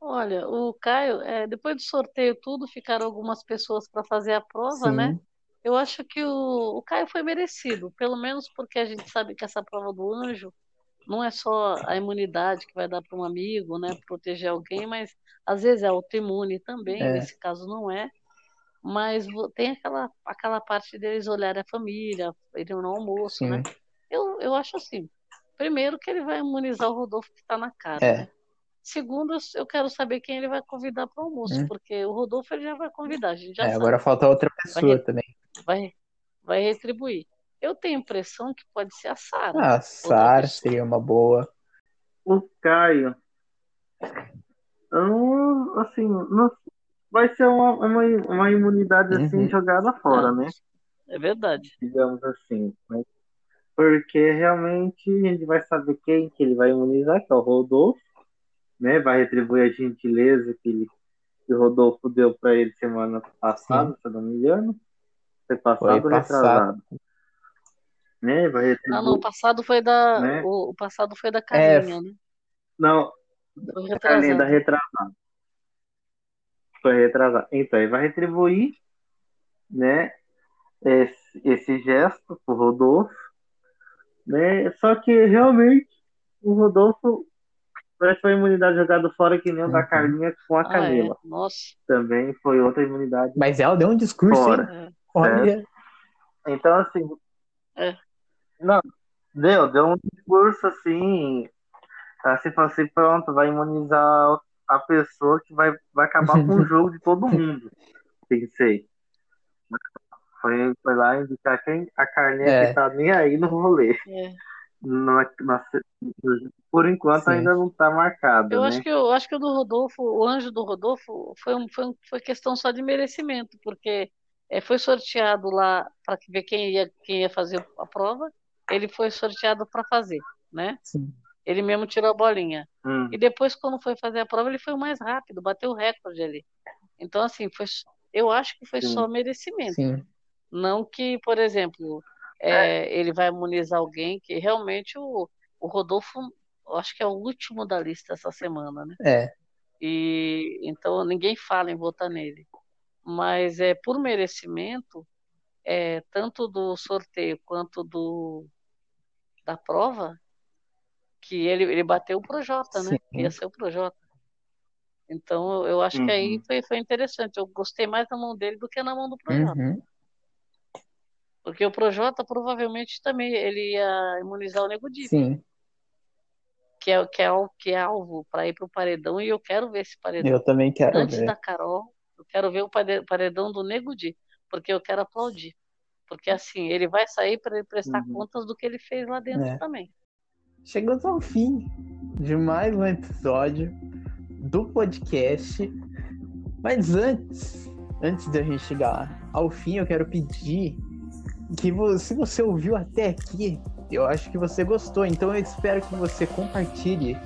Olha, o Caio, é, depois do sorteio tudo, ficaram algumas pessoas para fazer a prova, Sim. né? Eu acho que o, o Caio foi merecido, pelo menos porque a gente sabe que essa prova do anjo não é só a imunidade que vai dar para um amigo, né, proteger alguém, mas às vezes é autoimune também, É. nesse caso não é. Mas tem aquela, aquela parte deles olharem a família, irem no almoço, Sim. né? Eu, eu acho assim, primeiro que ele vai imunizar o Rodolfo que está na cara, É. né? Segundo, eu- quero saber quem ele vai convidar para o almoço, Hum. porque o Rodolfo ele já vai convidar, a gente já É, sabe. agora falta outra pessoa Vai- também. Vai, vai retribuir. Eu tenho a impressão que pode ser a Sara. Ah, Sara seria uma boa. O Caio. não- assim, não, vai ser uma, uma, uma imunidade assim Uhum. jogada fora, né? É verdade. Digamos assim. né? Porque realmente a gente vai saber quem que ele vai imunizar, que é o Rodolfo, né? Vai retribuir a gentileza que, ele, que o Rodolfo deu para ele semana passada, se eu não me engano. Foi passado Foi ou retrasado? Né? Vai Ah, não, o passado foi da. Né? O, passado foi da É, Carlinha, né? Não, Foi A Carlinha da retrasado. retrasada. Foi retrasada. Então, ele vai retribuir, né, esse, esse gesto pro Rodolfo, né? Só que realmente o Rodolfo parece que foi a imunidade jogada fora que nem o da Uhum. Carlinha com a Ah, é. Camila. Nossa. Também foi outra imunidade Mas ela deu um discurso, fora. hein? É. Olha. Então, assim. É. Não, deu, deu um discurso assim. Assim, falou assim, pronto, vai imunizar a pessoa que vai, vai acabar com o jogo de todo mundo. Pensei. Foi, foi lá indicar quem a Carlinha É. que tá nem aí no rolê. É. Na- na- por enquanto Sim. ainda não tá marcado, Eu né? acho que eu acho que o do Rodolfo, o anjo do Rodolfo, foi, um, foi, um- foi questão só de merecimento, porque é, foi sorteado lá para ver quem ia, quem ia fazer a prova. Ele foi sorteado para fazer, né? Sim. Ele mesmo tirou a bolinha. Hum. E depois, quando foi fazer a prova, ele foi o mais rápido, bateu o recorde ali. Então, assim, foi, eu acho que foi Sim. só merecimento. Sim. Não que, por exemplo, é, ele vai imunizar alguém que realmente o, o Rodolfo, eu acho que é o último da lista essa semana, né? É. E então ninguém fala em votar nele. Mas é por merecimento, é, tanto do sorteio quanto do da prova, que ele, ele bateu o Projota, né? Sim. Ia ser o Projota. Então eu acho que aí Uhum. foi, foi interessante. Eu gostei mais na mão dele do que na mão do Projota. Uhum. Porque o Projota provavelmente também ele ia imunizar o Nego Di, Sim. que é, que é, que é alvo para ir para o paredão, e eu quero ver esse paredão. Eu também quero Antes ver. da Carol, quero ver o pare- paredão do Nego Di, porque eu quero aplaudir. Porque assim, ele vai sair para ele prestar Uhum. contas do que ele fez lá dentro É. também. Chegamos ao fim de mais um episódio do podcast. Mas antes, antes da gente chegar ao fim, eu quero pedir que se você ouviu até aqui, eu acho que você gostou. Então eu espero que você compartilhe,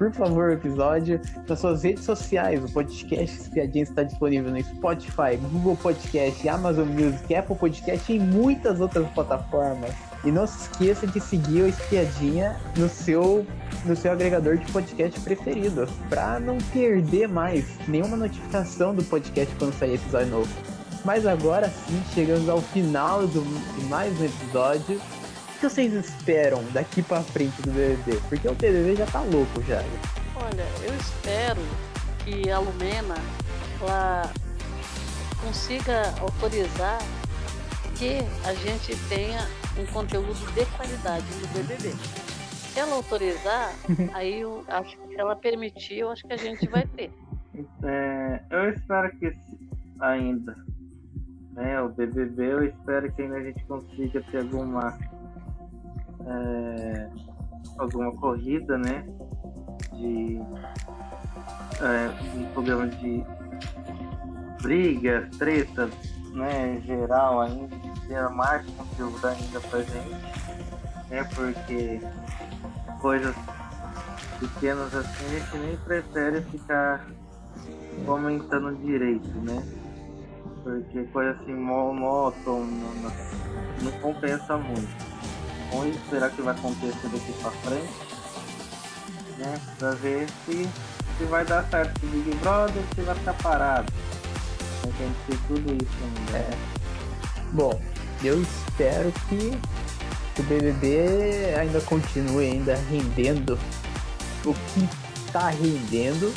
por favor, o episódio nas suas redes sociais. O podcast Espiadinha está disponível no Spotify, Google Podcast, Amazon Music, Apple Podcast e em muitas outras plataformas. E não se esqueça de seguir o Espiadinha no seu, no seu agregador de podcast preferido, para não perder mais nenhuma notificação do podcast quando sair episódio novo. Mas agora sim, chegamos ao final do, de mais um episódio. O que vocês esperam daqui pra frente do BBB? Porque o BBB já tá louco já. Olha, eu espero que a Lumena ela consiga autorizar que a gente tenha um conteúdo de qualidade no BBB. Se ela autorizar, aí eu acho que se ela permitir, eu acho que a gente vai ter. É, eu espero que ainda, né, o BBB, eu espero que ainda a gente consiga ter alguma é, alguma corrida, né, de é, um programa de brigas, tretas, né, geral ainda, ter mais conteúdo ainda pra gente, né, porque coisas pequenas assim a gente nem prefere ficar comentando direito, né? Porque coisa assim monótona não compensa muito. Vamos esperar o que vai acontecer daqui pra frente, né? Pra ver se, se vai dar certo o Big Brother, se vai ficar parado. Né? Que a gente tem tudo isso ainda. né? Bom, eu espero que o BBB ainda continue ainda rendendo o que tá rendendo.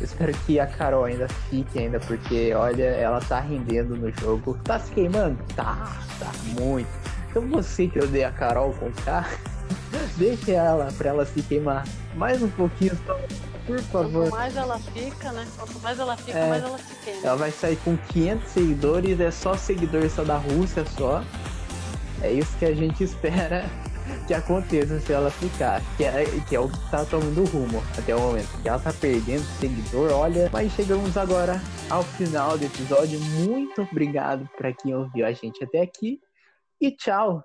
Eu espero que a Carol ainda fique ainda, porque olha, ela tá rendendo no jogo. Tá se queimando? Tá, tá muito. Então você que odeia a Carol com K, deixe ela pra ela se queimar mais um pouquinho só, por favor. Quanto mais ela fica, né? Quanto mais ela fica, é, mais ela se queima. Ela vai sair com 500 seguidores, é só seguidor só da Rússia só. É isso que a gente espera que aconteça se ela ficar, que é, que é o que tá tomando rumo até o momento. Que ela tá perdendo seguidor, olha. Mas chegamos agora ao final do episódio. Muito obrigado para quem ouviu a gente até aqui e tchau!